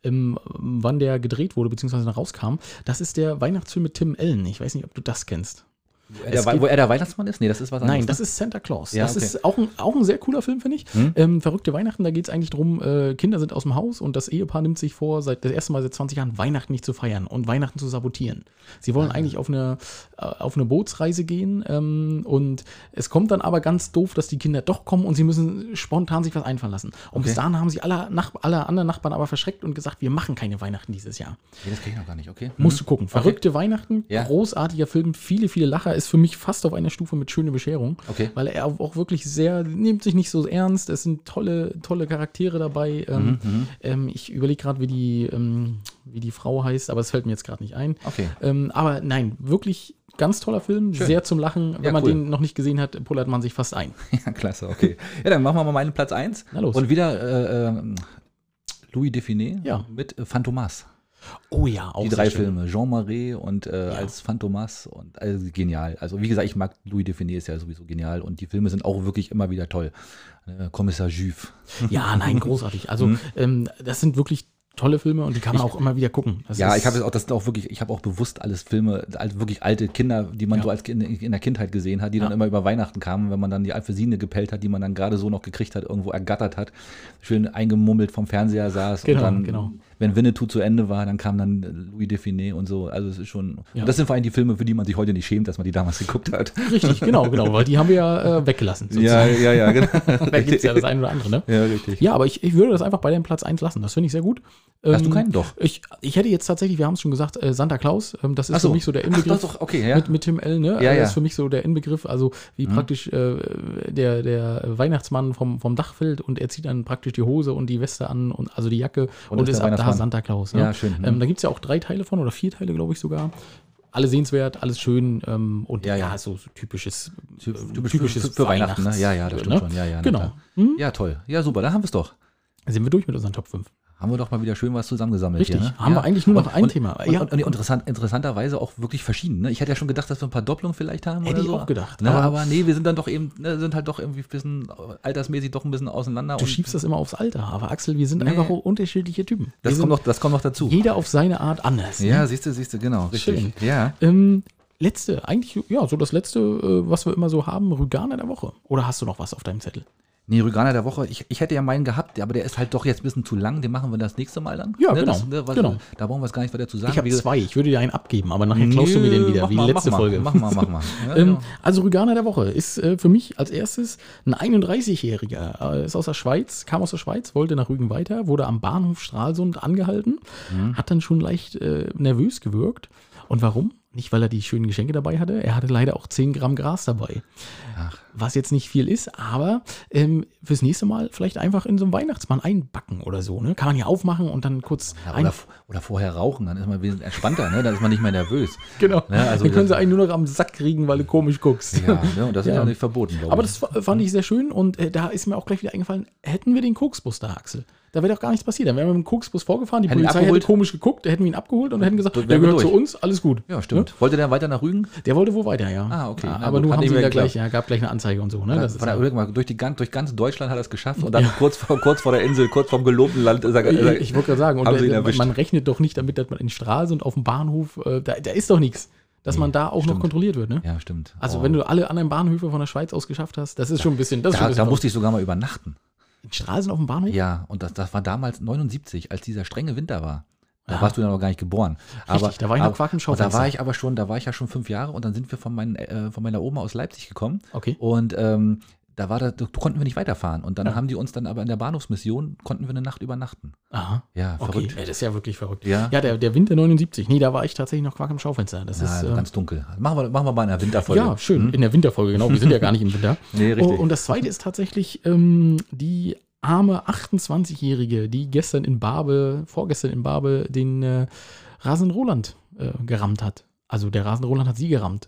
ähm, wann der gedreht wurde, beziehungsweise dann rauskam. Das ist der Weihnachtsfilm mit Tim Allen. Ich weiß nicht, ob du das kennst. Wo er der, wo er der Weihnachtsmann ist? Nee, das ist was Nein, anderes. das ne? ist Santa Claus. Ja, das okay. ist auch ein, auch ein sehr cooler Film, finde ich. Ähm, Verrückte Weihnachten, da geht es eigentlich drum, äh, Kinder sind aus dem Haus und das Ehepaar nimmt sich vor, seit das erste Mal seit 20 Jahren Weihnachten nicht zu feiern und Weihnachten zu sabotieren. Sie Ah. wollen eigentlich auf eine, äh, auf eine Bootsreise gehen ähm, und es kommt dann aber ganz doof, dass die Kinder doch kommen und sie müssen spontan sich was einfallen lassen. Und bis Okay. dahin haben sie alle, Nach alle anderen Nachbarn aber verschreckt und gesagt, wir machen keine Weihnachten dieses Jahr. Nee, das kenne ich noch gar nicht, okay. Musst du gucken. Verrückte Weihnachten, Ja. großartiger Film, viele, viele Lacher, ist für mich fast auf einer Stufe mit Schöne Bescherung. Okay. Weil er auch wirklich sehr, nimmt sich nicht so ernst, es sind tolle, tolle Charaktere dabei. Ähm, Mhm, ähm, ich überlege gerade, wie, die, ähm, wie die Frau heißt, aber es fällt mir jetzt gerade nicht ein. Okay. Ähm, aber nein, wirklich ganz toller Film, Schön. sehr zum Lachen. Wenn Ja, man cool. den noch nicht gesehen hat, pullert man sich fast ein. Ja, klasse, okay. Ja, dann machen wir mal meinen Platz 1. Na los. Und wieder äh, ähm, Louis Define Ja. mit Phantomas. Oh ja, auch Die drei. Filme. Jean Marais und äh, als Phantomas und also genial. Also wie gesagt, ich mag Louis Define ist ja sowieso genial und die Filme sind auch wirklich immer wieder toll. Äh, Kommissar Juve. Ja, nein, großartig. Also, ähm, das sind wirklich tolle Filme und die kann man auch immer wieder gucken. Das Mhm. Ja, ich habe auch, das sind auch wirklich, ich habe auch bewusst alles Filme, also wirklich alte Kinder, die man Ja. so als kind, in der Kindheit gesehen hat, die dann Ja. immer über Weihnachten kamen, wenn man dann die Alphysine gepellt hat, die man dann gerade so noch gekriegt hat, irgendwo ergattert hat, schön eingemummelt vom Fernseher saß Genau, und dann, genau. Wenn Winnetou zu Ende war, dann kam dann Louis Define und so. Also es ist schon, Ja. und das sind vor allem die Filme, für die man sich heute nicht schämt, dass man die damals geguckt hat. Richtig, genau, genau, weil die haben wir ja äh, weggelassen. sozusagen. ja, ja, genau. Da gibt es ja das eine oder andere, ne? ja, richtig. Ja, aber ich, ich würde das einfach bei dem Platz 1 lassen. Das finde ich sehr gut. Hast du Ähm, keinen? Doch. Ich, ich hätte jetzt tatsächlich, wir haben es schon gesagt, äh, Santa Claus. Ähm, das ist Ach so. für mich so der Ach, Inbegriff. doch, doch, okay, ja. Mit, mit Tim L, ne? Ja, Äh, ja. ist für mich so der Inbegriff, also wie praktisch äh, der, der Weihnachtsmann vom, vom Dach fällt und er zieht dann praktisch die Hose und die Weste an und also die Jacke und, ist ist ab da Weihnachtsmann. Santa Claus. Ne? Ja, schön, mhm. Ähm, da gibt es ja auch drei Teile von oder vier Teile, glaube ich sogar. Alle sehenswert, alles schön ähm, und Ja, ja, ja. so, so typisches, Typisch, äh, typisches für, für Weihnachten, ne? Ja, ja, das stimmt ne? schon. Ja, ja, na Genau. Hm? Ja, toll. Ja, super, da haben wir es doch. Sind wir durch mit unseren Top 5? Haben wir doch mal wieder schön was zusammengesammelt Richtig. hier. Ne? Haben wir eigentlich nur noch Und- ein und, Thema. Und, Ja. und, interessant, interessanterweise auch wirklich verschieden. Ne? Ich hätte ja schon gedacht, dass wir ein paar Doppelungen vielleicht haben. Hätte oder ich so. auch gedacht, Ne? aber- Aber, nee, wir sind dann doch eben, ne, sind halt doch irgendwie ein bisschen altersmäßig doch ein bisschen auseinander. Du schiebst das immer aufs Alter, aber Axel, wir sind Nee. einfach unterschiedliche Typen. das, wir kommt noch, das kommt noch dazu. jeder auf seine Art anders. Ja, Ne? siehst du, siehst du, genau. Richtig. Schön. Ja. Ähm, letzte, eigentlich, ja, so das letzte, äh, was wir immer so haben, Rüganer der Woche. Oder hast du noch was auf deinem Zettel? Nee, Rüganer der Woche, ich, ich hätte ja meinen gehabt, aber der ist halt doch jetzt ein bisschen zu lang. Den machen wir das nächste Mal dann. Ja, ne? genau, Das, ne, was, genau. Da brauchen wir es gar nicht weiter zu sagen. Ich habe zwei. Ich würde dir einen abgeben, aber nachher klaust du mir den wieder, wie mal, letzte mach Folge. Mal, mach mal, mach mal. Ja, Ähm, ja. also Rüganer der Woche ist äh, für mich als erstes ein 31-Jähriger, äh, ist aus der Schweiz, kam aus der Schweiz, wollte nach Rügen weiter, wurde am Bahnhof Stralsund angehalten, Mhm. hat dann schon leicht äh, nervös gewirkt. Und warum? Nicht, weil er die schönen Geschenke dabei hatte, er hatte leider auch 10 Gramm Gras dabei. Ach. Was jetzt nicht viel ist, aber ähm, fürs nächste Mal vielleicht einfach in so einem Weihnachtsmann einbacken oder so. Ne? Kann man ja aufmachen und dann kurz Ja, ein oder, oder vorher rauchen, dann ist man wesentlich entspannter, ne? dann ist man nicht mehr nervös. Genau. Ja, also dann können sie einen nur noch am Sack kriegen, weil du komisch guckst. Ja, ne? und das ist Ja. ja nicht verboten, Aber das fa- fand ich sehr schön und äh, da ist mir auch gleich wieder eingefallen, hätten wir den Koksbus da, Axel, da wäre doch gar nichts passiert. Dann wären wir mit dem Koksbus vorgefahren, die Hätten Polizei hätte komisch geguckt, da hätten wir ihn abgeholt und hätten gesagt, der wir gehört zu durch. uns, alles gut. ja, stimmt. Wollte der weiter nach Rügen? Der wollte wohl weiter, ja. Ah, okay. Ja, Na aber nur haben sie da gleich, ja, gab gleich eine Anzeige und so. Ne? Das ist Von der, ja, durch, die, durch ganz Deutschland hat er es geschafft und dann kurz, vor, kurz vor der Insel, kurz vorm gelobten Land ist er, ist er, ich, ich wollte gerade sagen, und der, erwischt. man rechnet doch nicht damit, dass man in Stralsund auf dem Bahnhof, äh, da, da ist doch nichts, dass man da auch noch stimmt. kontrolliert wird. Ne? Ja, stimmt. Also Oh. wenn du alle anderen Bahnhöfe von der Schweiz aus geschafft hast, das ist schon ein bisschen, das ist da, ein da bisschen musste ich sogar mal übernachten. in Stralsund auf dem Bahnhof? Ja, und das, das war damals 79, als dieser strenge Winter war. Da warst du dann noch gar nicht geboren. Aber, da war ich noch Quark im aber Da Schaufenster. war ich aber schon, da war ich ja schon fünf Jahre und dann sind wir von, meinen, äh, von meiner Oma aus Leipzig gekommen. Okay. Und ähm, da war da, da konnten wir nicht weiterfahren. Und dann Ja. haben die uns dann aber in der Bahnhofsmission, konnten wir eine Nacht übernachten. Aha. Ja, Okay, verrückt. ja, das ist ja wirklich verrückt. Ja. Ja, der, der Winter 79. Nee, da war ich tatsächlich noch Quark im Schaufenster. Das Ja, ist, äh, ganz dunkel. Machen wir, machen wir mal in der Winterfolge. ja, schön. Hm? In der Winterfolge, genau. Wir sind ja gar nicht im Winter. Nee, Oh, richtig. und das zweite ist tatsächlich ähm, die arme 28-Jährige, die gestern in Barbe, vorgestern in Barbe, den äh, Rasen Roland äh, gerammt hat. Also der Rasen Roland hat sie gerammt.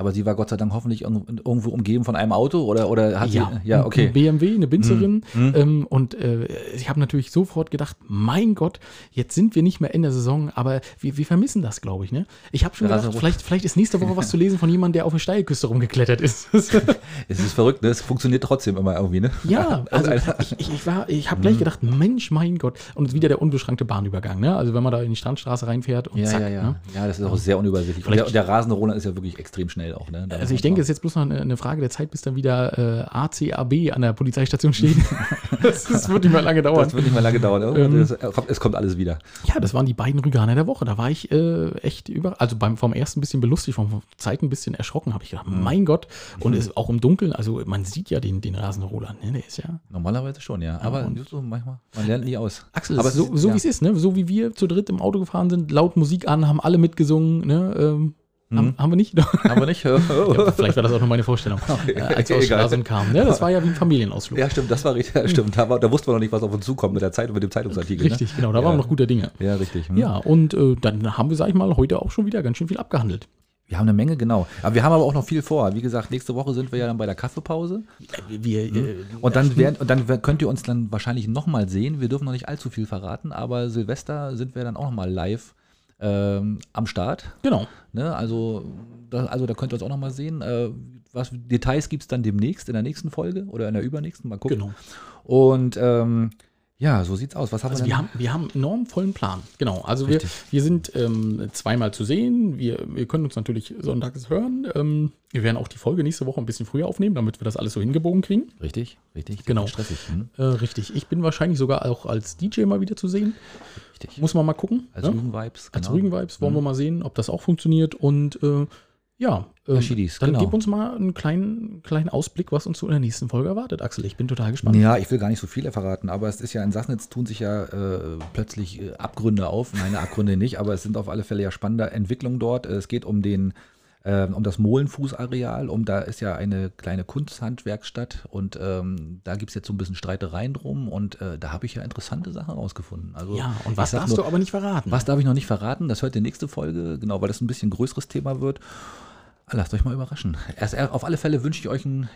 Aber sie war Gott sei Dank hoffentlich irg- irgendwo umgeben von einem Auto oder, oder hat ja, sie. Ja, okay. Ein BMW, eine Binzerin. Mhm. Ähm, und äh, ich habe natürlich sofort gedacht, mein Gott, jetzt sind wir nicht mehr in der Saison, aber wir, wir vermissen das, glaube ich. Ne? Ich habe schon gedacht, vielleicht, vielleicht ist nächste Woche was zu lesen von jemandem, der auf eine Steilküste rumgeklettert ist. Es ist verrückt, ne? Es funktioniert trotzdem immer irgendwie, ne? Ja, also Also- ich, ich, ich war, ich habe gleich gedacht, Mensch, mein Gott. Und wieder der unbeschränkte Bahnübergang, ne? Also wenn man da in die Strandstraße reinfährt und Ja, zack, ja, ja. Ne? Ja, das ist auch sehr unübersichtlich. Und der, der rasende Roland ist ja wirklich extrem schnell auch, ne? Da Also ich denke, es ist jetzt bloß noch eine, eine Frage der Zeit, bis dann wieder äh, ACAB an der Polizeistation steht. das, das wird nicht mehr lange dauern. das wird nicht mehr lange dauern. Ähm, Irgendwann- es, kommt, es kommt alles wieder. Ja, das waren die beiden Rüganer der Woche. Da war ich äh, echt über, also beim vom ersten ein bisschen belustigt, vom zweiten ein bisschen erschrocken, habe ich gedacht, Mhm. mein Gott. Und es auch im Dunkeln, also man sieht ja den, den Rasenroland, ne? Der ist ja. Normalerweise schon, ja. Aber und- so manchmal, man lernt nie aus. Axel, aber so, so ja. wie es ist, ne? So wie wir zu dritt im Auto gefahren sind, laut Musik an, haben alle mitgesungen, ne? Ähm, haben, haben wir nicht? Haben wir nicht? ja, vielleicht war das auch nur meine Vorstellung. äh, als wir aus egal. Stralsund kamen. Ne? Das war ja wie ein Familienausflug. Ja, stimmt, das war richtig. Ja, stimmt. Da, war, da wussten wir noch nicht, was auf uns zukommt mit der Zeitung, mit dem Zeitungsartikel. Richtig, genau. Da Ja. waren wir noch guter Dinge. Ne? Ja, richtig. Hm. Ja, und äh, dann haben wir, sag ich mal, heute auch schon wieder ganz schön viel abgehandelt. Wir haben eine Menge, genau. Aber wir haben aber auch noch viel vor. Wie gesagt, nächste Woche sind wir ja dann bei der Kaffeepause. Wir, äh, Und dann, werden, und dann könnt ihr uns dann wahrscheinlich nochmal sehen. Wir dürfen noch nicht allzu viel verraten, aber Silvester sind wir dann auch nochmal live ähm, am Start. genau. Ne? Also, da, also da könnt ihr uns auch nochmal sehen. Äh, was, Details gibt es dann demnächst in der nächsten Folge oder in der übernächsten. Mal gucken. Genau. Und ähm, ja, so sieht's aus. Was haben Also wir wir denn? haben, wir haben einen enorm vollen Plan. Genau. Also wir, Richtig. wir sind ähm, zweimal zu sehen. Wir, wir können uns natürlich sonntags hören. Ähm, wir werden auch die Folge nächste Woche ein bisschen früher aufnehmen, damit wir das alles so hingebogen kriegen. Richtig, richtig. Genau. Stressig. Hm? Äh, richtig. Ich bin wahrscheinlich sogar auch als DJ mal wieder zu sehen. Richtig. Muss man mal gucken. Als ne? Rügen-Vibes. Als genau. Rügen-Vibes wollen wir mal sehen, ob das auch funktioniert. Und äh, ja, äh, Ja, Schiedis, dann genau. gib uns mal einen kleinen, kleinen Ausblick, was uns so in der nächsten Folge erwartet, Axel. Ich bin total gespannt. Ja, ich will gar nicht so viel verraten, aber es ist ja in Sassnitz tun sich ja äh, plötzlich äh, Abgründe auf. Nein, Abgründe nicht, aber es sind auf alle Fälle ja spannende Entwicklungen dort. Es geht um den ähm, um das Mohlenfußareal, um da ist ja eine kleine Kunsthandwerkstatt und ähm, da gibt es jetzt so ein bisschen Streitereien drum und äh, da habe ich ja interessante Sachen rausgefunden. Also Ja, und was darfst nur, du aber nicht verraten? Was darf ich noch nicht verraten? Das hört die nächste Folge, genau, weil das ein bisschen größeres Thema wird. Lasst euch mal überraschen. Erst, er- auf alle Fälle wünsche ich euch einen,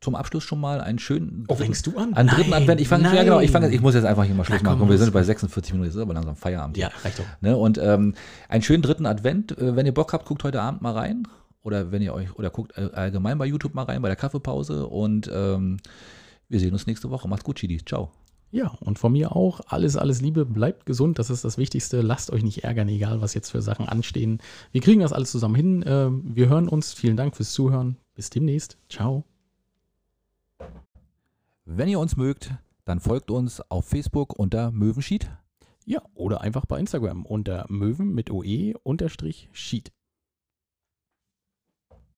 zum Abschluss schon mal einen schönen. Oh, fängst du an? Einen dritten Advent. Ich fange ja genau. Ich fange. Ich muss jetzt einfach hier mal Schluss Na, komm, machen. Wir sind bei 46 Minuten. Jetzt ist aber langsam Feierabend. Ja, reicht doch. Ne? Und ähm, einen schönen dritten Advent. Äh, wenn ihr Bock habt, guckt heute Abend mal rein. Oder wenn ihr euch oder guckt allgemein bei YouTube mal rein bei der Kaffeepause. Und ähm, wir sehen uns nächste Woche. Macht's gut, Chidi. Ciao. Ja, und von mir auch alles, alles Liebe, bleibt gesund, das ist das Wichtigste. Lasst euch nicht ärgern, egal was jetzt für Sachen anstehen. Wir kriegen das alles zusammen hin. Ähm, Wir hören uns. Vielen Dank fürs Zuhören. Bis demnächst. Ciao. Wenn ihr uns mögt, dann folgt uns auf Facebook unter Möwenschied. Ja, oder einfach bei Instagram unter Möwen mit OE unterstrich Sheet.